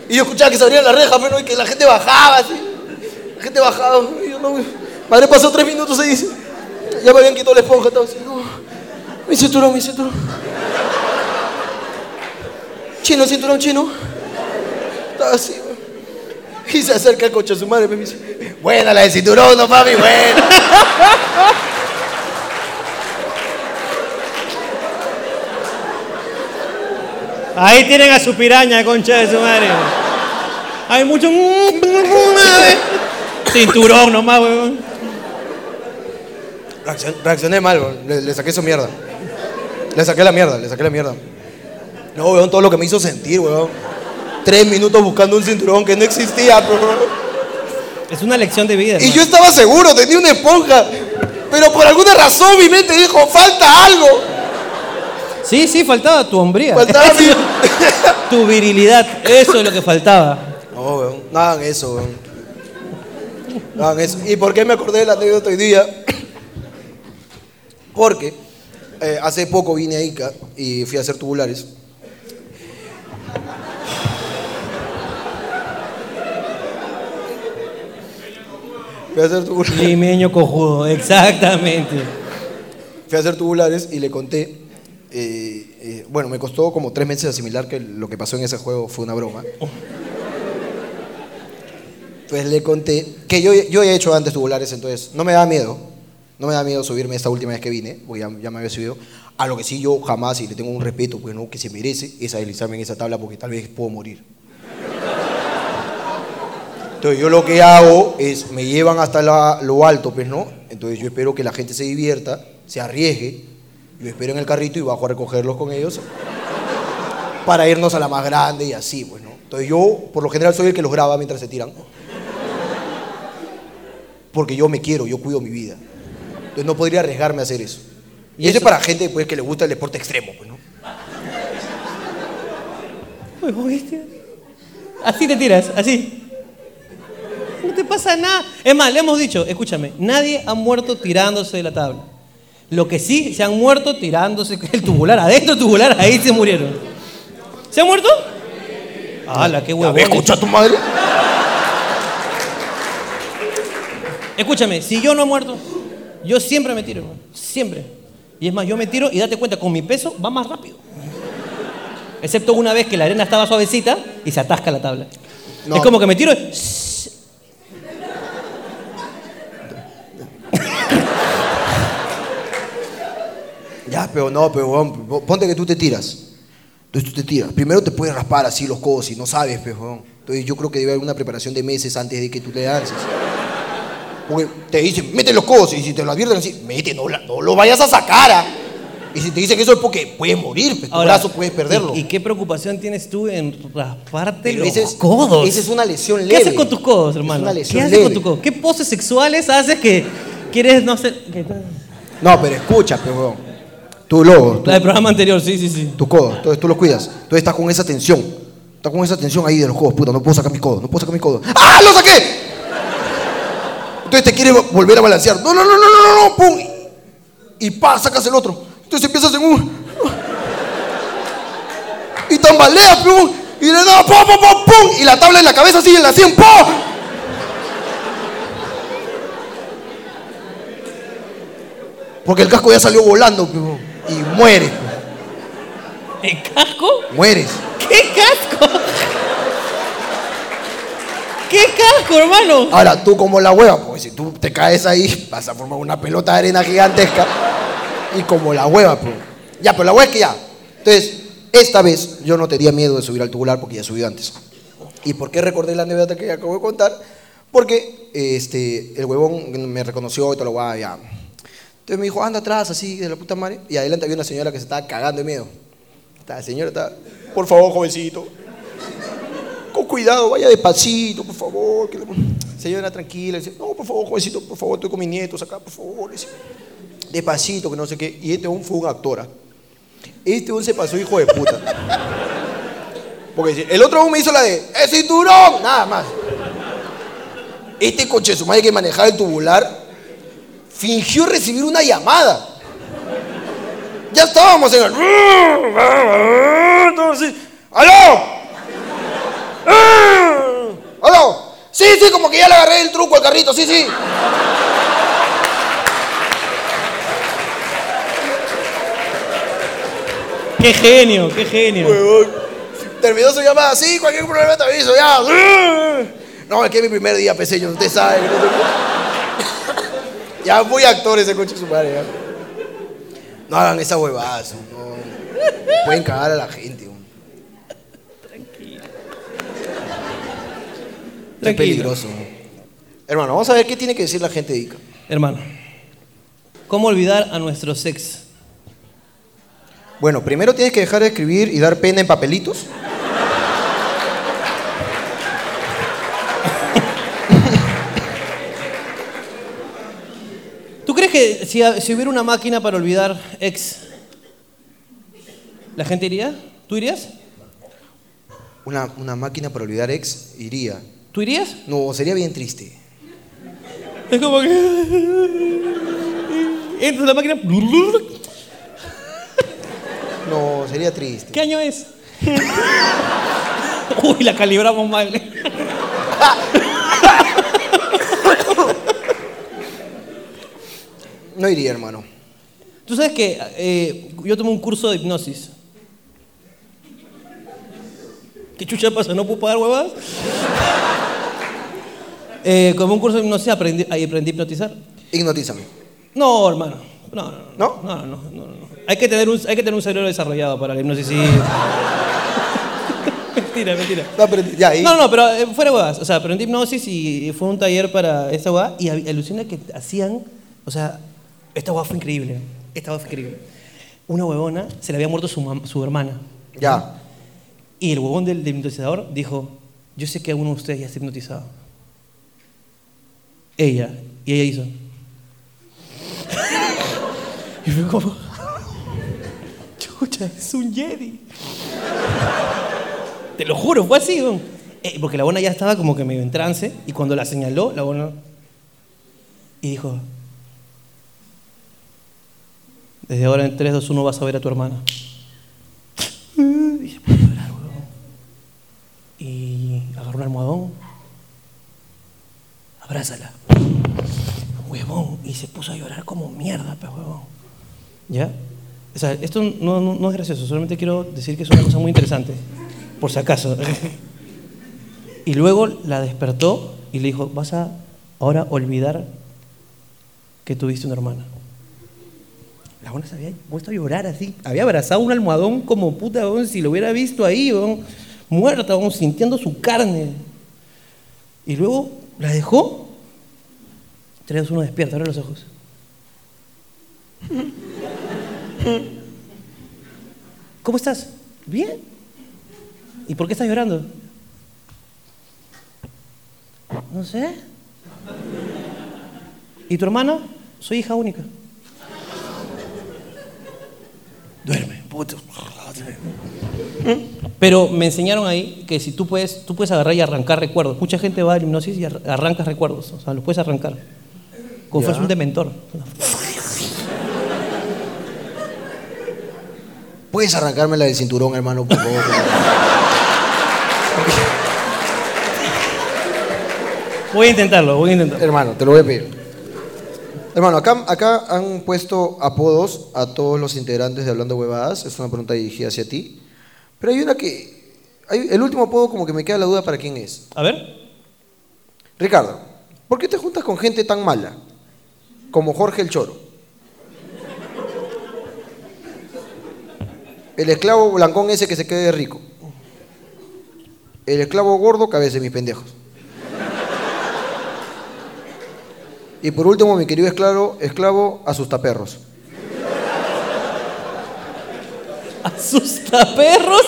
Y yo escuchaba que se abrían las rejas, pero y que la gente bajaba así. La gente bajaba. Y yo no, madre, pasó tres minutos y dice, ya me habían quitado la esponja. Estaba así, no, mi cinturón, mi cinturón. Chino, cinturón chino. Estaba así. Y se acerca el coche a su madre y me dice, buena la de cinturón, no mami, buena. Ahí tienen a su piraña, concha de su madre. Hay mucho. Cinturón nomás, weón. Reaccion- reaccioné mal, weón. le, le saqué su mierda. Le saqué la mierda, le saqué la mierda. No, weón, todo lo que me hizo sentir, weón. Tres minutos buscando un cinturón que no existía, weón. Es una lección de vida. Y hermano. yo estaba seguro, tenía una esponja. Pero por alguna razón mi mente dijo, falta algo. Sí, sí, faltaba tu hombría. Faltaba mi... tu virilidad. Eso es lo que faltaba. No, weón, no hagan eso, weón. No hagan eso. ¿Y por qué me acordé de la anécdota hoy día? Porque eh, hace poco vine a Ica y fui a hacer tubulares. Fui a hacer tubulares. Limeño cojudo, exactamente. Fui a hacer tubulares y le conté. Eh, eh, bueno, me costó como tres meses asimilar que lo que pasó en ese juego fue una broma. Pues le conté que yo, yo he hecho antes tubulares, entonces no me da miedo. No me da miedo subirme esta última vez que vine, porque ya, ya me había subido. A lo que sí yo jamás, y le tengo un respeto pues, ¿no? que se merece, es a deslizarme en esa tabla porque tal vez puedo morir. Entonces yo lo que hago es, me llevan hasta la- lo alto, pues, ¿no? Entonces yo espero que la gente se divierta, se arriesgue, yo espero en el carrito y bajo a recogerlos con ellos para irnos a la más grande y así, pues, ¿no? Entonces yo, por lo general, soy el que los graba mientras se tiran. Porque yo me quiero, yo cuido mi vida. Entonces no podría arriesgarme a hacer eso. Y, eso es para gente pues, que le gusta el deporte extremo, pues, ¿no? Así te tiras, así. No te pasa nada. Es más, le hemos dicho, escúchame, nadie ha muerto tirándose de la tabla. Lo que sí, se han muerto tirándose el tubular, adentro tubular, ahí se murieron. ¿Se han muerto? ¡Hala, qué A huevón! ver, escucha a tu madre. Escúchame, si yo no he muerto, yo siempre me tiro, siempre. Y es más, yo me tiro y date cuenta, con mi peso va más rápido. Excepto una vez que la arena estaba suavecita y se atasca la tabla. No. Es como que me tiro y... Ya, pero no, pero ponte que tú te tiras. Entonces tú te tiras. Primero te puedes raspar así los codos si no sabes, pues, weón. Entonces yo creo que debe haber una preparación de meses antes de que tú te lances. Porque te dicen, mete los codos, y si te lo advierten así, mete, no, no lo vayas a sacar. ¿ah? Y si te dicen que eso es porque puedes morir, pues, tu Ahora, brazo puedes perderlo. ¿y, y qué preocupación tienes tú en rasparte Pero los es- codos? esa es una lesión ¿Qué leve. haces con tus codos, hermano? Es una ¿Qué lesión haces con tus codos? ¿Qué poses sexuales haces que quieres no sé? qué- No, pero escucha, pues, tu, La del programa anterior, sí, sí, sí. tu codo, entonces tú los cuidas. Entonces estás con esa tensión. Estás con esa tensión ahí de los codos, puta, no puedo sacar mis codos, no puedo sacar mis codos. ¡Ah, lo saqué! Entonces te quieres volver a balancear. No, no, no, no, no, no, no, pum. Y pa, sacas el otro. Entonces empiezas en un. Y tambaleas, pum. Y le das pum, pum, pum, pum. Y la tabla en la cabeza sigue en la 100, pum. Porque el casco ya salió volando, pum. Y mueres. ¿El casco? mueres. ¿Qué casco? ¿Qué casco, hermano? Ahora, tú como la hueva, pues si tú te caes ahí, vas a formar una pelota de arena gigantesca. Y como la hueva, pues. Ya, pero la hueva es que ya. Entonces, Esta vez yo no tenía miedo de subir al tubular porque ya subí antes. ¿Y por qué recordé la anécdota que acabo de contar? Porque este, el huevón me reconoció y todo lo guay, ya. Entonces me dijo, anda atrás, así, de la puta madre. Y adelante había una señora que se estaba cagando de miedo. La señora estaba, por favor, jovencito. Con cuidado, vaya despacito, por favor. Que le- Señora, tranquila. No, por favor, jovencito, por favor, estoy con mis nietos acá, por favor. Dice, despacito, que no sé qué. Y este aún fue un actor. ¿ah? Este aún se pasó hijo de puta. Porque el otro aún me hizo la de, ¡el cinturón! Nada más. Este coche su madre que manejaba el tubular fingió recibir una llamada. Ya estábamos en el. Entonces, ¡Aló! ¡Aló! Sí, sí, como que ya le agarré el truco al carrito, sí, sí. ¡Qué genio, qué genio! Terminó su llamada, sí, cualquier problema te aviso, ya. No, es que es mi primer día, peseño, usted sabe. que no sé qué. Ya muy actor ese coche su madre, ya. No hagan esa huevadas, no. Pueden cagar a la gente. ¿no? Es Tranquilo. peligroso. Hermano, vamos a ver qué tiene que decir la gente de Ica. Hermano, ¿cómo olvidar a nuestros ex? Bueno, primero tienes que dejar de escribir y dar pena en papelitos. Que si, si hubiera una máquina para olvidar ex, la gente iría? ¿Tú irías? Una, una máquina para olvidar ex iría. ¿Tú irías? No, sería bien triste. Es como que. Entras en la máquina. No, sería triste. ¿Qué año es? Uy, la calibramos mal. No iría, hermano. Tú sabes que eh, yo tomé un curso de hipnosis. ¿Qué chucha pasa? ¿No puedo pagar huevadas? eh, como un curso de hipnosis aprendí, aprendí a hipnotizar. Hipnotízame. No, hermano. No, no, ¿No? no, no, no, no, no. Hay que tener un, hay que tener un cerebro desarrollado para la hipnosis. sí. mentira, mentira. No, pero ya, ahí. No, no, pero eh, fuera de huevadas. O sea, aprendí hipnosis y fue un taller para esta hueá y alucina que hacían, o sea, esta hueá fue increíble. Esta hueá fue increíble. Una huevona se le había muerto su, su hermana. Ya. Y el huevón del, del hipnotizador dijo, yo sé que alguno de ustedes ya está hipnotizado. Ella. Y ella hizo. y fue como, chucha, es un Jedi. Te lo juro, fue así. Eh, porque la buena ya estaba como que medio en trance y cuando la señaló, la buena... Y dijo, desde ahora en 3, 2, 1 vas a ver a tu hermana. Y se puso a llorar, huevón. Y agarró un almohadón. Abrázala. Huevón. Y se puso a llorar como mierda, pues, huevón. ¿Ya? O sea, esto no, no- no es gracioso, solamente quiero decir que es una cosa muy interesante. Por si acaso. Y luego la despertó y le dijo, vas a ahora olvidar que tuviste una hermana. La buena se había puesto a llorar así. Había abrazado un almohadón como puta, si lo hubiera visto ahí, weón, muerta, weón, sintiendo su carne. Y luego la dejó. Tres, uno, despierta, abre los ojos. ¿Cómo estás? Bien. ¿Y por qué estás llorando? No sé. ¿Y tu hermana? Soy hija única. Duerme, puto. Pero me enseñaron ahí que si tú puedes, tú puedes agarrar y arrancar recuerdos. Mucha gente va a la hipnosis y ar- arrancas recuerdos. O sea, los puedes arrancar. Como fueras un dementor. ¿Puedes arrancarme la del cinturón, hermano, por favor? Voy a intentarlo, voy a intentarlo. hermano, te lo voy a pedir. Hermano, acá, acá han puesto apodos a todos los integrantes de Hablando Huevadas. Es una pregunta dirigida hacia ti. Pero hay una que... hay- el último apodo como que me queda la duda para quién es. A ver. Ricardo, ¿por qué te juntas con gente tan mala? Como Jorge el Choro. El esclavo blancón ese que se quede rico. El esclavo gordo, cabeza de mis pendejos. Y por último, mi querido esclavo, esclavo asustaperros. ¿Asusta perros?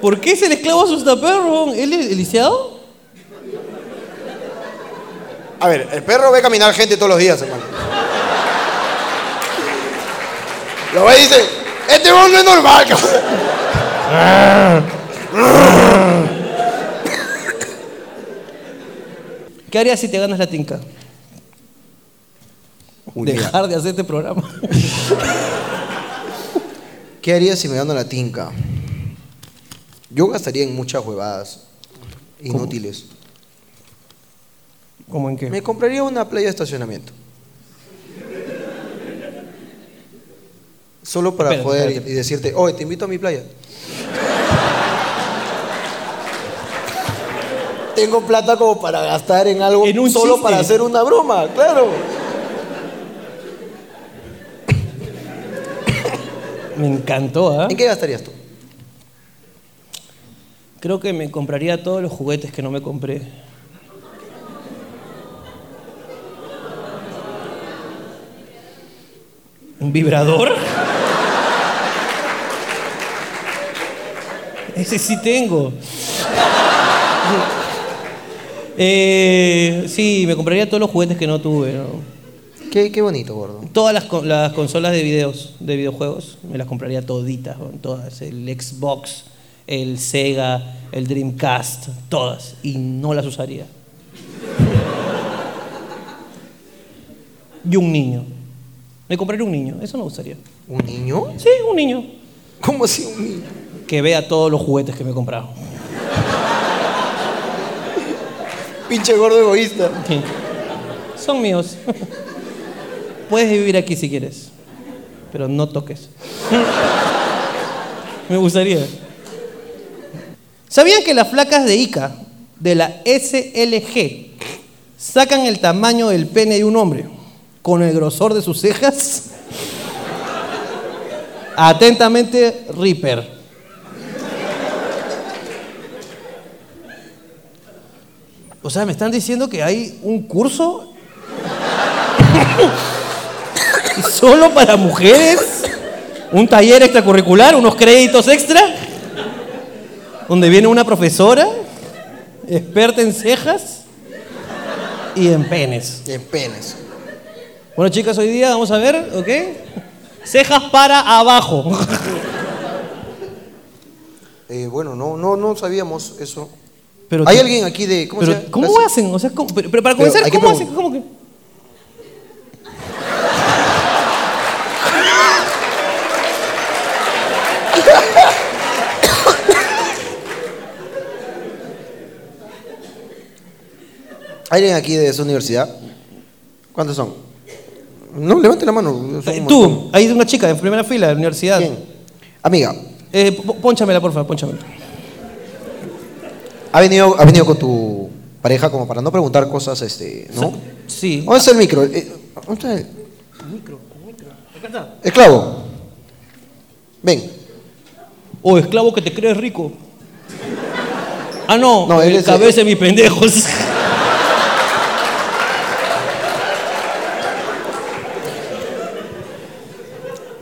¿Por qué es el esclavo asusta perros? ¿Él es el lisiado? A ver, el perro ve caminar gente todos los días, hermano. Lo ve y dice, este no es normal, cabrón. ¿Qué harías si te ganas la tinca? Uy, mira, Dejar de hacer este programa. ¿Qué haría si me gano la tinca? Yo gastaría en muchas huevadas inútiles. ¿Cómo en qué? Me compraría una playa de estacionamiento. Solo para Espérate, poder espérate. y decirte, oye, te invito a mi playa. Tengo plata como para gastar en algo En un solo chiste. para hacer una broma, claro. Me encantó, ¿ah? ¿En qué gastarías tú? Creo que me compraría todos los juguetes que no me compré. ¿Un vibrador? Ese sí tengo. Eh, sí, me compraría todos los juguetes que no tuve. ¿no? Qué, qué bonito, gordo. Todas las, con- las consolas de videos, de videojuegos, me las compraría toditas, ¿no? todas. El Xbox, el Sega, el Dreamcast, todas. Y no las usaría. Y un niño. Me compraría un niño, eso me gustaría. ¿Un niño? Sí, un niño. ¿Cómo así un niño? Que vea todos los juguetes que me he comprado. Pinche gordo egoísta. Son míos. Puedes vivir aquí si quieres, pero no toques. Me gustaría. ¿Sabían que las flacas de ICA, de la SLG, sacan el tamaño del pene de un hombre con el grosor de sus cejas? Atentamente, Reaper. O sea, me están diciendo que hay un curso solo para mujeres, un taller extracurricular, unos créditos extra, donde viene una profesora experta en cejas y en penes. En penes. Bueno, chicas, hoy día vamos a ver, ¿ok? Cejas para abajo. Eh, bueno, no, no, no sabíamos eso. Pero ¿Hay alguien aquí de... ¿Cómo pero, se llama? ¿Cómo hacen? O sea, ¿cómo- pero, pero para comenzar, hay ¿cómo hacen? ¿Cómo que? ¿Hay alguien aquí de esa universidad? ¿Cuántos son? No, levante la mano. Tú, de una chica en primera fila de la universidad. ¿Quién? Amiga, Eh, pónchamela, por favor, pónchamela. ¿Ha venido, ¿ha venido con tu pareja como para no preguntar cosas, este, no? Sí. ¿Dónde está el micro? Eh, ¿Dónde está el Acá está. esclavo? Ven. Oh, esclavo que te crees rico. Ah, no, No, él el es- cabeza de mis pendejos.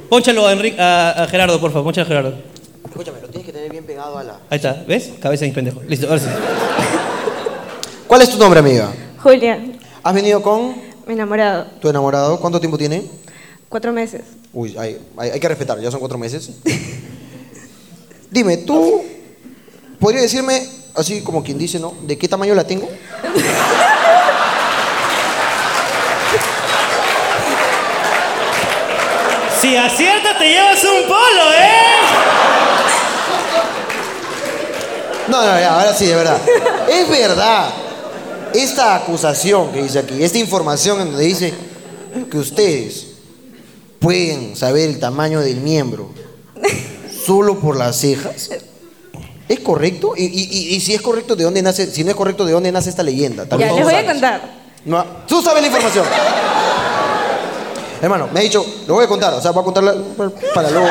Pónchalo a, Enrique, a, a Gerardo, por favor, pónchalo a Gerardo. Escúchame, lo tienes que tener bien pegado a la... Ahí está, ¿ves? Cabeza de mis pendejos. Listo, ahora sí. ¿Cuál es tu nombre, amiga? Julia, ¿Has venido con mi enamorado, tu enamorado? ¿Cuánto tiempo tiene? cuatro meses. Uy, hay, hay- hay que respetar, ya son cuatro meses. Dime, ¿tú podrías decirme, así como quien dice, ¿no? ¿De qué tamaño la tengo? Si aciertas, te llevas un polo, ¿eh? No, no, ya, ahora sí, de verdad. Es verdad. Esta acusación que dice aquí, esta información en donde dice que ustedes pueden saber el tamaño del miembro solo por las cejas, ¿es correcto? Y, y- y- y si es correcto, ¿de dónde nace? Si no es correcto, ¿de dónde nace esta leyenda? Ya, les voy a contar. No, tú sabes la información. Hermano, me ha dicho, lo voy a contar, o sea, voy a contarla para luego.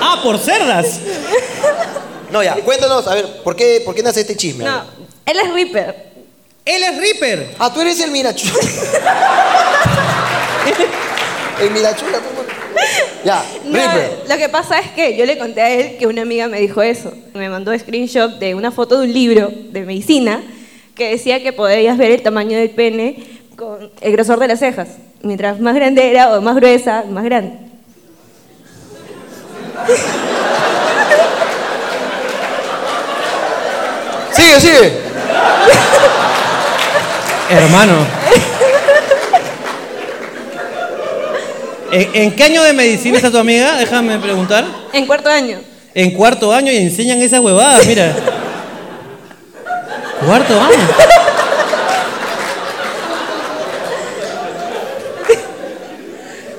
Ah, por cerdas. No, ya, cuéntanos, a ver, ¿por qué, por qué nace este chisme? A No, ver. él es Reaper. Él es Reaper. Ah, tú eres el Mirachula. el Mirachula, ¿cómo? Ya, No, Reaper. lo que pasa es que yo le conté a él que una amiga me dijo eso. Me mandó screenshot de una foto de un libro de medicina que decía que podías ver el tamaño del pene con el grosor de las cejas. Mientras más grande era o más gruesa, más grande. Sigue, sigue. Hermano. ¿En, en qué año de medicina está tu amiga? Déjame preguntar. En cuarto año. En cuarto año y enseñan esas huevadas, mira. Cuarto año.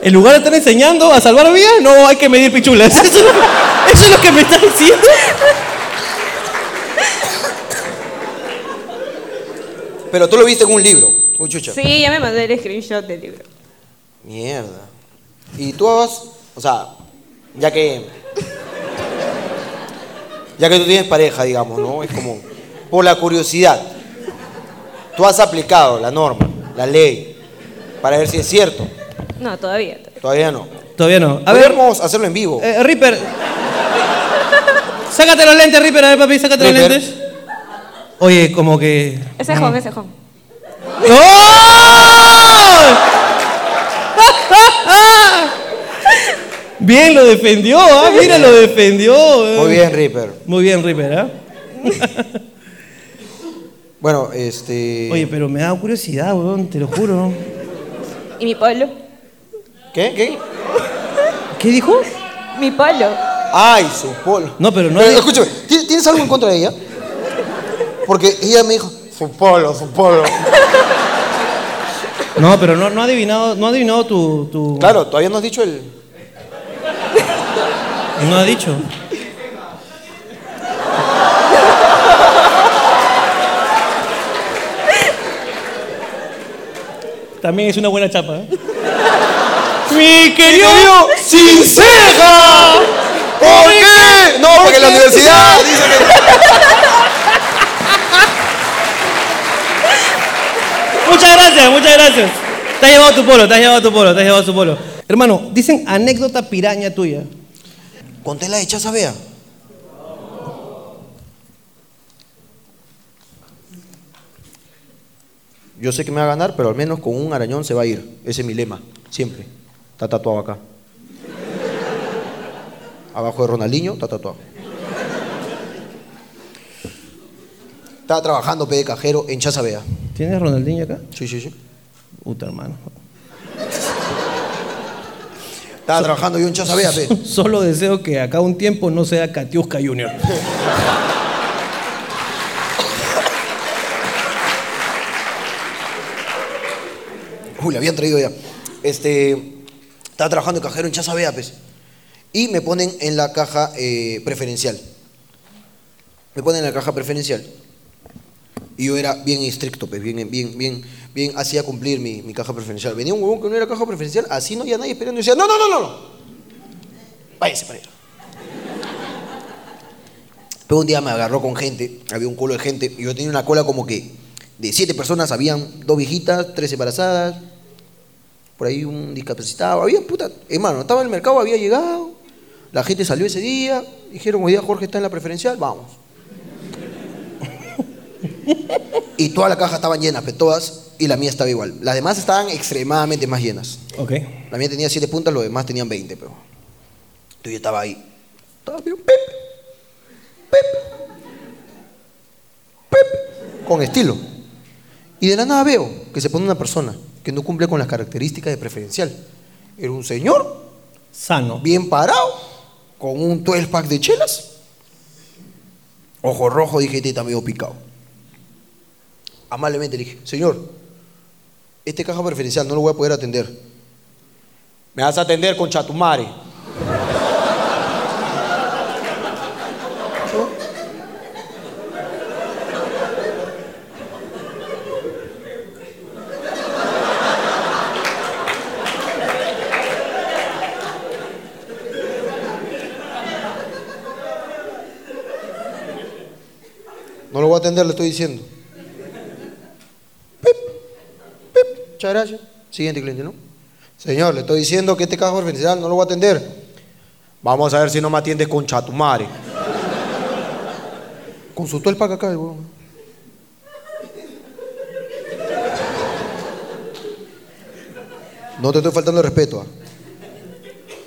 En lugar de estar enseñando a salvar vidas, no hay que medir pichulas. Eso, es lo- eso es lo que me estás diciendo. Pero tú lo viste en un libro. Uy, chucha. Sí, ya me mandó el screenshot del libro. Mierda. Y tú has, o sea, ya que. Ya que tú tienes pareja, digamos, ¿no? Es como. Por la curiosidad. Tú has aplicado la norma, la ley, para ver si es cierto. No, todavía. Todavía no. Todavía no. A ver, Podemos hacerlo en vivo. eh, Reaper. Sácate los lentes, Reaper. A ver, papi, sácate los lentes. Oye, como que. Ese jón, ese jón. ¡Oh! Bien, lo defendió, ¿ah? Mira, lo defendió. eh. Muy bien, Reaper. Muy bien, Reaper, ¿ah? Bueno, este. Oye, pero me da curiosidad, weón, te lo juro. ¿Y mi polo? ¿Qué? ¿Qué? ¿Qué dijo? Mi polo. Ay, su polo. No, pero no Pero, hay- escúchame, ¿ti- ¿tienes algo en contra de ella? Porque ella me dijo, su polo, su polo. No, pero no, no ha adivinado, no ha adivinado tu, tu. Claro, todavía no has dicho el. No ha dicho. También es una buena chapa. ¿eh? Mi querido ¡Sin ceja! ¿Por qué? No, porque la universidad dice que. Muchas gracias, muchas gracias. Te has llevado tu polo, te has llevado tu polo, te has llevado tu polo. Hermano, dicen anécdota piraña tuya. Conté la de Chaza Bea. Yo sé que me va a ganar, pero al menos con un arañón se va a ir. Ese es mi lema, siempre. Está tatuado acá. Abajo de Ronaldinho, está tatuado. Estaba trabajando de cajero en Chaza Bea. ¿Tienes Ronaldinho acá? Sí, sí, sí. Puta, hermano. Estaba trabajando yo en Chaza Bea, pe. Solo deseo que acá un tiempo no sea Katiuska Junior. Uy, le habían traído ya. Este, estaba trabajando de cajero en Chaza Bea, pues. Y me ponen en la caja eh, preferencial. Me ponen en la caja preferencial. Y yo era bien estricto, pues, bien, bien, bien, bien, hacía cumplir mi, mi caja preferencial. Venía un huevón que no era caja preferencial, así no había nadie esperando. Y decía, no, no, no, no, no. Váyase para allá. Pero un día me agarró con gente, había un culo de gente, y yo tenía una cola como que de siete personas, habían dos viejitas, tres embarazadas, por ahí un discapacitado, había puta, hermano, estaba en el mercado, había llegado, la gente salió ese día, dijeron, hoy día Jorge está en la preferencial, vamos. Y toda la caja estaban llenas, pero todas, y la mía estaba igual. Las demás estaban extremadamente más llenas. Ok. La mía tenía siete puntas, los demás tenían 20, pero. Entonces yo estaba ahí. Estaba bien, pep, pep, pep, con estilo. Y de la nada veo que se pone una persona que no cumple con las características de preferencial. Era un señor Sano. bien parado, con un 12 pack de chelas. Ojo rojo, dije, este está medio picado amablemente le dije, Señor, este caja preferencial no lo voy a poder atender. Me vas a atender con chatumare. No lo voy a atender, le estoy diciendo. Muchas gracias. Siguiente cliente, ¿no? Señor, le estoy diciendo que este caso referencial no lo voy a atender. Vamos a ver si no me atiendes con chatumare. Consultó el paga acá. No te estoy faltando respeto. ¿ah?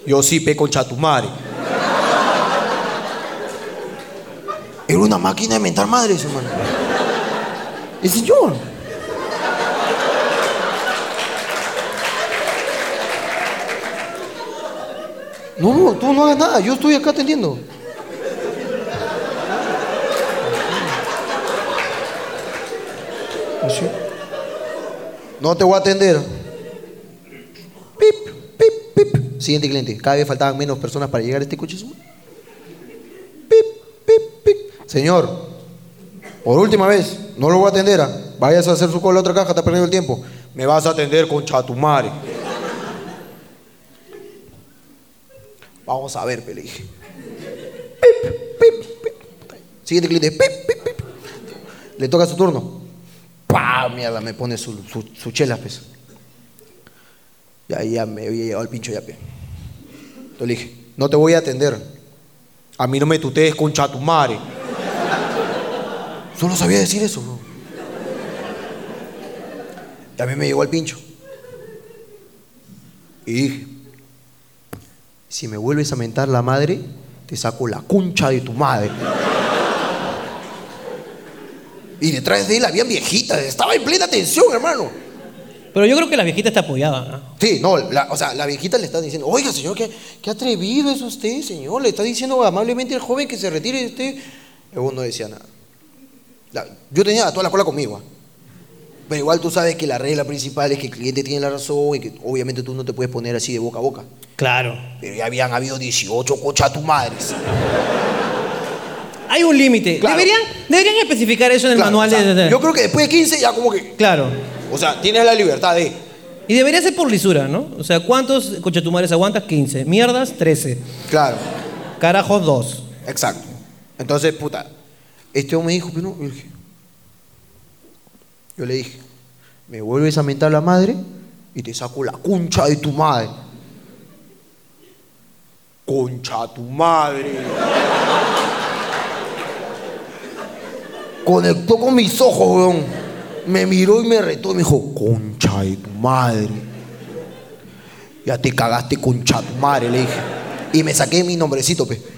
Yo sí pe con chatumare. Era una máquina de mentar madres, hermano. El señor. No, no, tú no hagas nada. Yo estoy acá atendiendo. Así. No te voy a atender. Pip, pip, pip. Siguiente cliente. Cada vez faltaban menos personas para llegar a este coche. Pip, pip, pip. Señor, por última vez, no lo voy a atender. ¿ah? Váyase a hacer su cola a otra caja, está perdiendo el tiempo. Me vas a atender con chatumare. Vamos a ver, le dije. Pip, pip, pip. Siguiente cliente. Pip, pip, pip. Le toca su turno. ¡Pah! Mierda, me pone su, su, su chela, pues. Ya, ya me había llegado el pincho ya, pe. Entonces le dije, no te voy a atender. A mí no me tutees con chatumare. Solo sabía decir eso, bro. Y a mí me llegó el pincho. Y dije, si me vuelves a mentar la madre, te saco la concha de tu madre. Y detrás de él habían viejitas, estaba en plena tensión, hermano. Pero yo creo que la viejita apoyaba. ¿no? Sí, no, la- o sea, la viejita le está diciendo, oiga, señor, qué, qué atrevido es usted, señor. Le está diciendo amablemente al joven que se retire de usted. El no decía nada. La- yo tenía a toda la cola conmigo. ah. Pero igual tú sabes que la regla principal es que el cliente tiene la razón y que obviamente tú no te puedes poner así de boca a boca. Claro. Pero ya habían habido 18 cochas tu madres. Hay un límite. Claro. Deberían, deberían especificar eso en el Claro, manual o sea, de, de- de- Yo creo que después de 15 ya como que... Claro. O sea, tienes la libertad de... Y debería ser por lisura, ¿no? O sea, ¿cuántos conchetumares aguantas? 15. Mierdas, 13. Claro, Carajos, 2. exacto. Entonces, puta, este hombre me dijo, pero no, yo le dije, yo le dije, me vuelves a mentar la madre y te saco la concha de tu madre. Concha tu madre. Conectó con mis ojos, weón. Me miró y me retó y me dijo, concha de tu madre. Ya te cagaste concha tu madre, le dije. Y me saqué mi nombrecito, pe.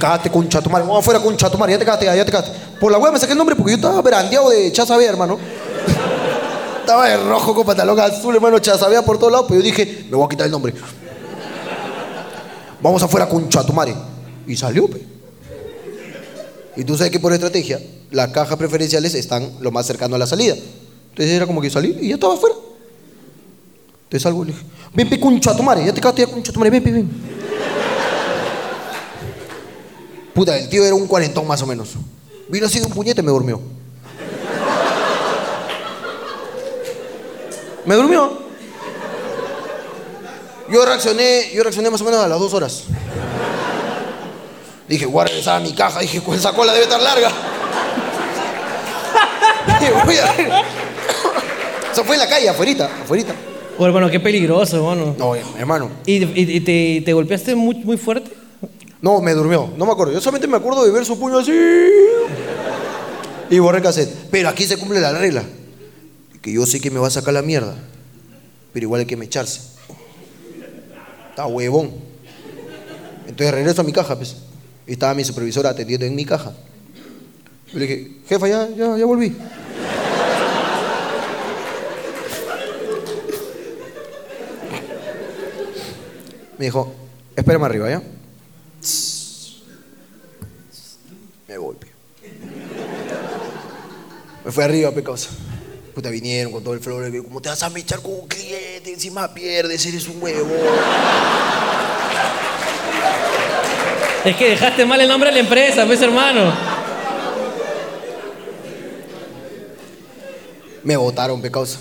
Te cagaste concha tu madre. Vamos afuera concha tu madre. Ya te cagaste, ya, te cagaste. Por la hueá me saqué el nombre porque yo estaba brandeado de chazabea, hermano. estaba de rojo con pantalón azul, hermano, chazabea por todos lados. Pero yo dije, me voy a quitar el nombre. Vamos afuera concha tu. Y salió, pe. Y tú sabes que por estrategia, las cajas preferenciales están lo más cercano a la salida. Entonces era como que salí y ya estaba afuera. Entonces salgo y le dije, ven, pe, concha tu ya te cagaste ya, concha tu ven, ven, ven. Puta, el tío era un cuarentón más o menos. Vino así de un puñete y me durmió. Me durmió. Yo reaccioné, yo reaccioné más o menos a las dos horas. Dije, voy a regresar a mi caja. Dije, "Pues esa cola debe estar larga. Dije, voy a- Eso fue en la calle, afuerita, afuerita. Bueno, bueno, qué peligroso, hermano. No, hermano. ¿Y, y- y te, te golpeaste muy, muy fuerte? No, me durmió. No me acuerdo. Yo solamente me acuerdo de ver su puño así. Y borré cassette. Pero aquí se cumple la regla. Que yo sé que me va a sacar la mierda. Pero igual hay que me echarse. Está huevón. Entonces regreso a mi caja, pues. Y estaba mi supervisora atendiendo en mi caja. Yo le dije, jefa, ya, ya, ya volví. Me dijo, espérame arriba, ¿ya? Me voy, pe. Me fui arriba, pe, causa. Puta, vinieron con todo el flor. ¿Cómo te vas a mechar con un cliente? Encima pierdes, eres un huevo. Es que dejaste mal el nombre de la empresa, pues, hermano. Me votaron, pe, causa.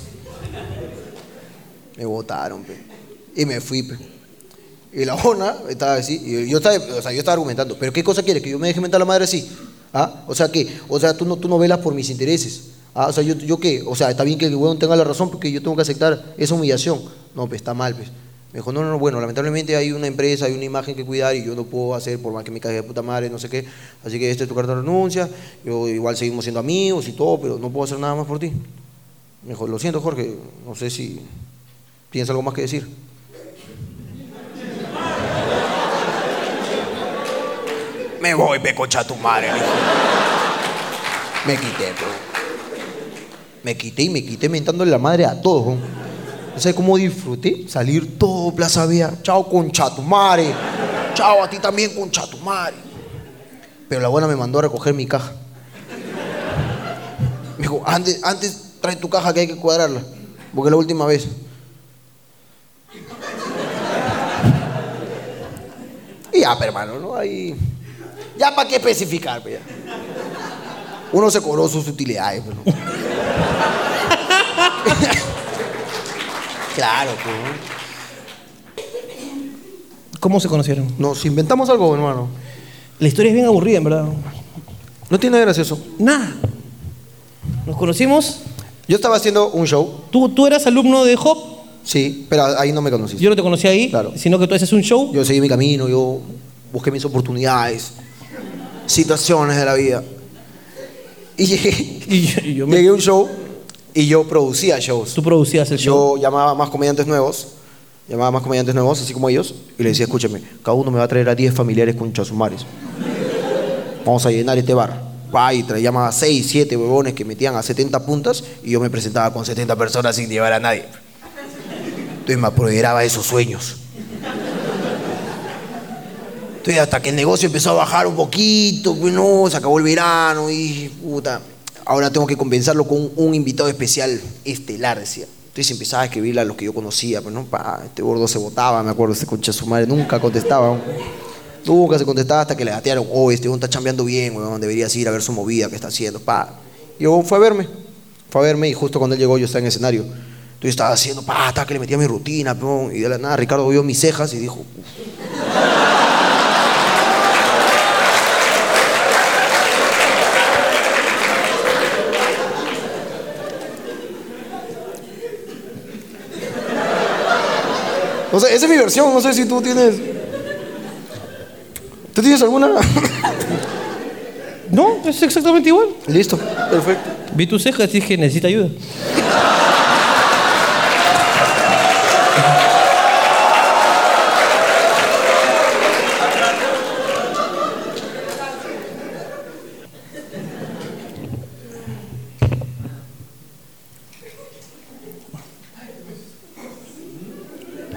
Me votaron, pe. Y me fui, pe. Y la bona estaba así, y yo estaba, o sea, yo estaba argumentando, pero ¿qué cosa quieres? ¿Que yo me deje mentar la madre así? ¿Ah? O sea, que, o sea, tú no, tú no velas por mis intereses. Ah, o sea, yo, yo qué, o sea, está bien que el huevón tenga la razón porque yo tengo que aceptar esa humillación. No, pues está mal, pues. Me dijo, no, no, no, bueno, lamentablemente hay una empresa, hay una imagen que cuidar y yo no puedo hacer por más que me caiga de puta madre, no sé qué. Así que este es tu carta de renuncia, yo igual seguimos siendo amigos y todo, pero no puedo hacer nada más por ti. Me dijo, lo siento, Jorge, no sé si tienes algo más que decir. Me voy, me concha tu madre. Me quité, bro. Me quité y me quité mentándole la madre a todos. ¿no? Sé cómo disfruté salir todo Plaza Vea. Chao, concha tu madre. Chao, a ti también, concha tu madre. Pero la buena me mandó a recoger mi caja. Me dijo, antes, antes trae tu caja que hay que cuadrarla. Porque es la última vez. Y ya, pero hermano, ¿no? Ahí. Ya para qué especificar, pues, ya. Uno se cobró sus utilidades, pero. claro, pues. ¿Cómo se conocieron? Nos inventamos algo, hermano. La historia es bien aburrida, en verdad. No tiene gracioso. Nada. Nos conocimos. Yo estaba haciendo un show, Tú, tú eras alumno de Hop. sí, pero ahí no me conociste. Yo no te conocí ahí, Claro. sino que tú haces un show. Yo seguí mi camino, yo busqué mis oportunidades, situaciones de la vida. Y llegué, Y yo, y yo me- llegué a un show y yo producía shows. tú producías el show. Yo llamaba a más comediantes nuevos, llamaba a más comediantes nuevos, así como ellos, y les decía, escúchame, cada uno me va a traer a 10 familiares con chasumares. Vamos a llenar este bar. Pa, y traía llamaba a 6, 7 huevones que metían a 70 puntas y yo me presentaba con 70 personas sin llevar a nadie. Entonces me apoderaba de esos sueños. Entonces hasta que el negocio empezó a bajar un poquito, pues no, se acabó el verano y puta. Ahora tengo que compensarlo con un invitado especial estelar, decía. Entonces empezaba a escribirle a los que yo conocía, pues no, pa, este gordo se votaba, me acuerdo, este concha su madre, nunca contestaba. Nunca se contestaba hasta que le gatearon, oh, este está chambeando bien, weón, deberías ir a ver su movida que está haciendo, pa. Y luego fue a verme, fue a verme y justo cuando él llegó yo estaba en el escenario. Entonces estaba haciendo, pa, hasta que le metía mi rutina, peón, y de la nada Ricardo vio mis cejas y dijo, No sé, esa es mi versión, no sé si tú tienes. ¿Tú tienes alguna? No, es exactamente igual. Listo, perfecto. Vi tus cejas y dije, necesita ayuda.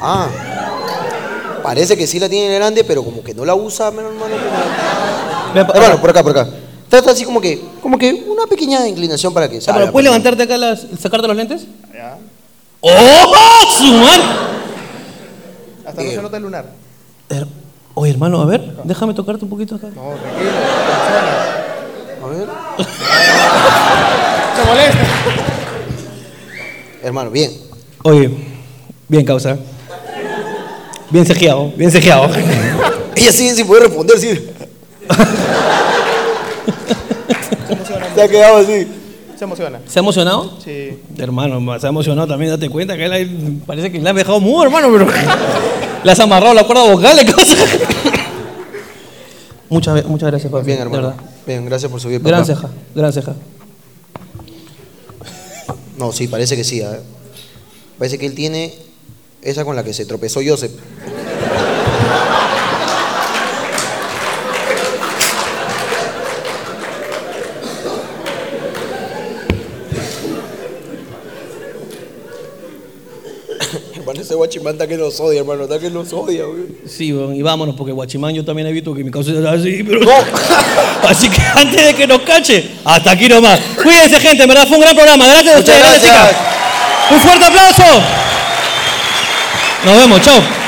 Ah. Parece que sí la tiene grande, pero como que no la usa, menos hermano. Hermano, por acá, por acá. Trata así como que, como que una pequeña inclinación para que Ah, salga. pero ¿Puedes pues. levantarte acá, las, sacarte los lentes? ¡Oh, su madre! Hasta no se nota el lunar. Her- Oye, hermano, a ver, déjame tocarte un poquito acá. No, tranquilo. A ver. Se molesta. Hermano, bien. Oye, bien, causa. Bien cejeado, bien cejeado. Ella sigue sin poder responder, sí. Se ha quedado así. Se emociona. ¿Se ha emocionado? Sí. Hermano, se ha emocionado también, date cuenta que él ahí parece que le has dejado mudo, hermano, pero le has amarrado la cuerda vocal, ¿qué cosa? Muchas, muchas gracias, papi. Bien, de hermano. verdad. Bien, gracias por subir. papá. Gran ceja, gran ceja. No, sí, parece que sí. ¿eh? Parece que él tiene esa con la que se tropezó Joseph. Ese guachimán está que nos odia, hermano, está que nos odia, güey. Sí, y vámonos, porque Guachimán yo también he visto que mi causa es así, pero... así que antes de que nos cache, hasta aquí nomás. Cuídense, gente, en verdad fue un gran programa. Gracias a ustedes, gracias, gracias. chicas. Un fuerte aplauso. Nos vemos, chao.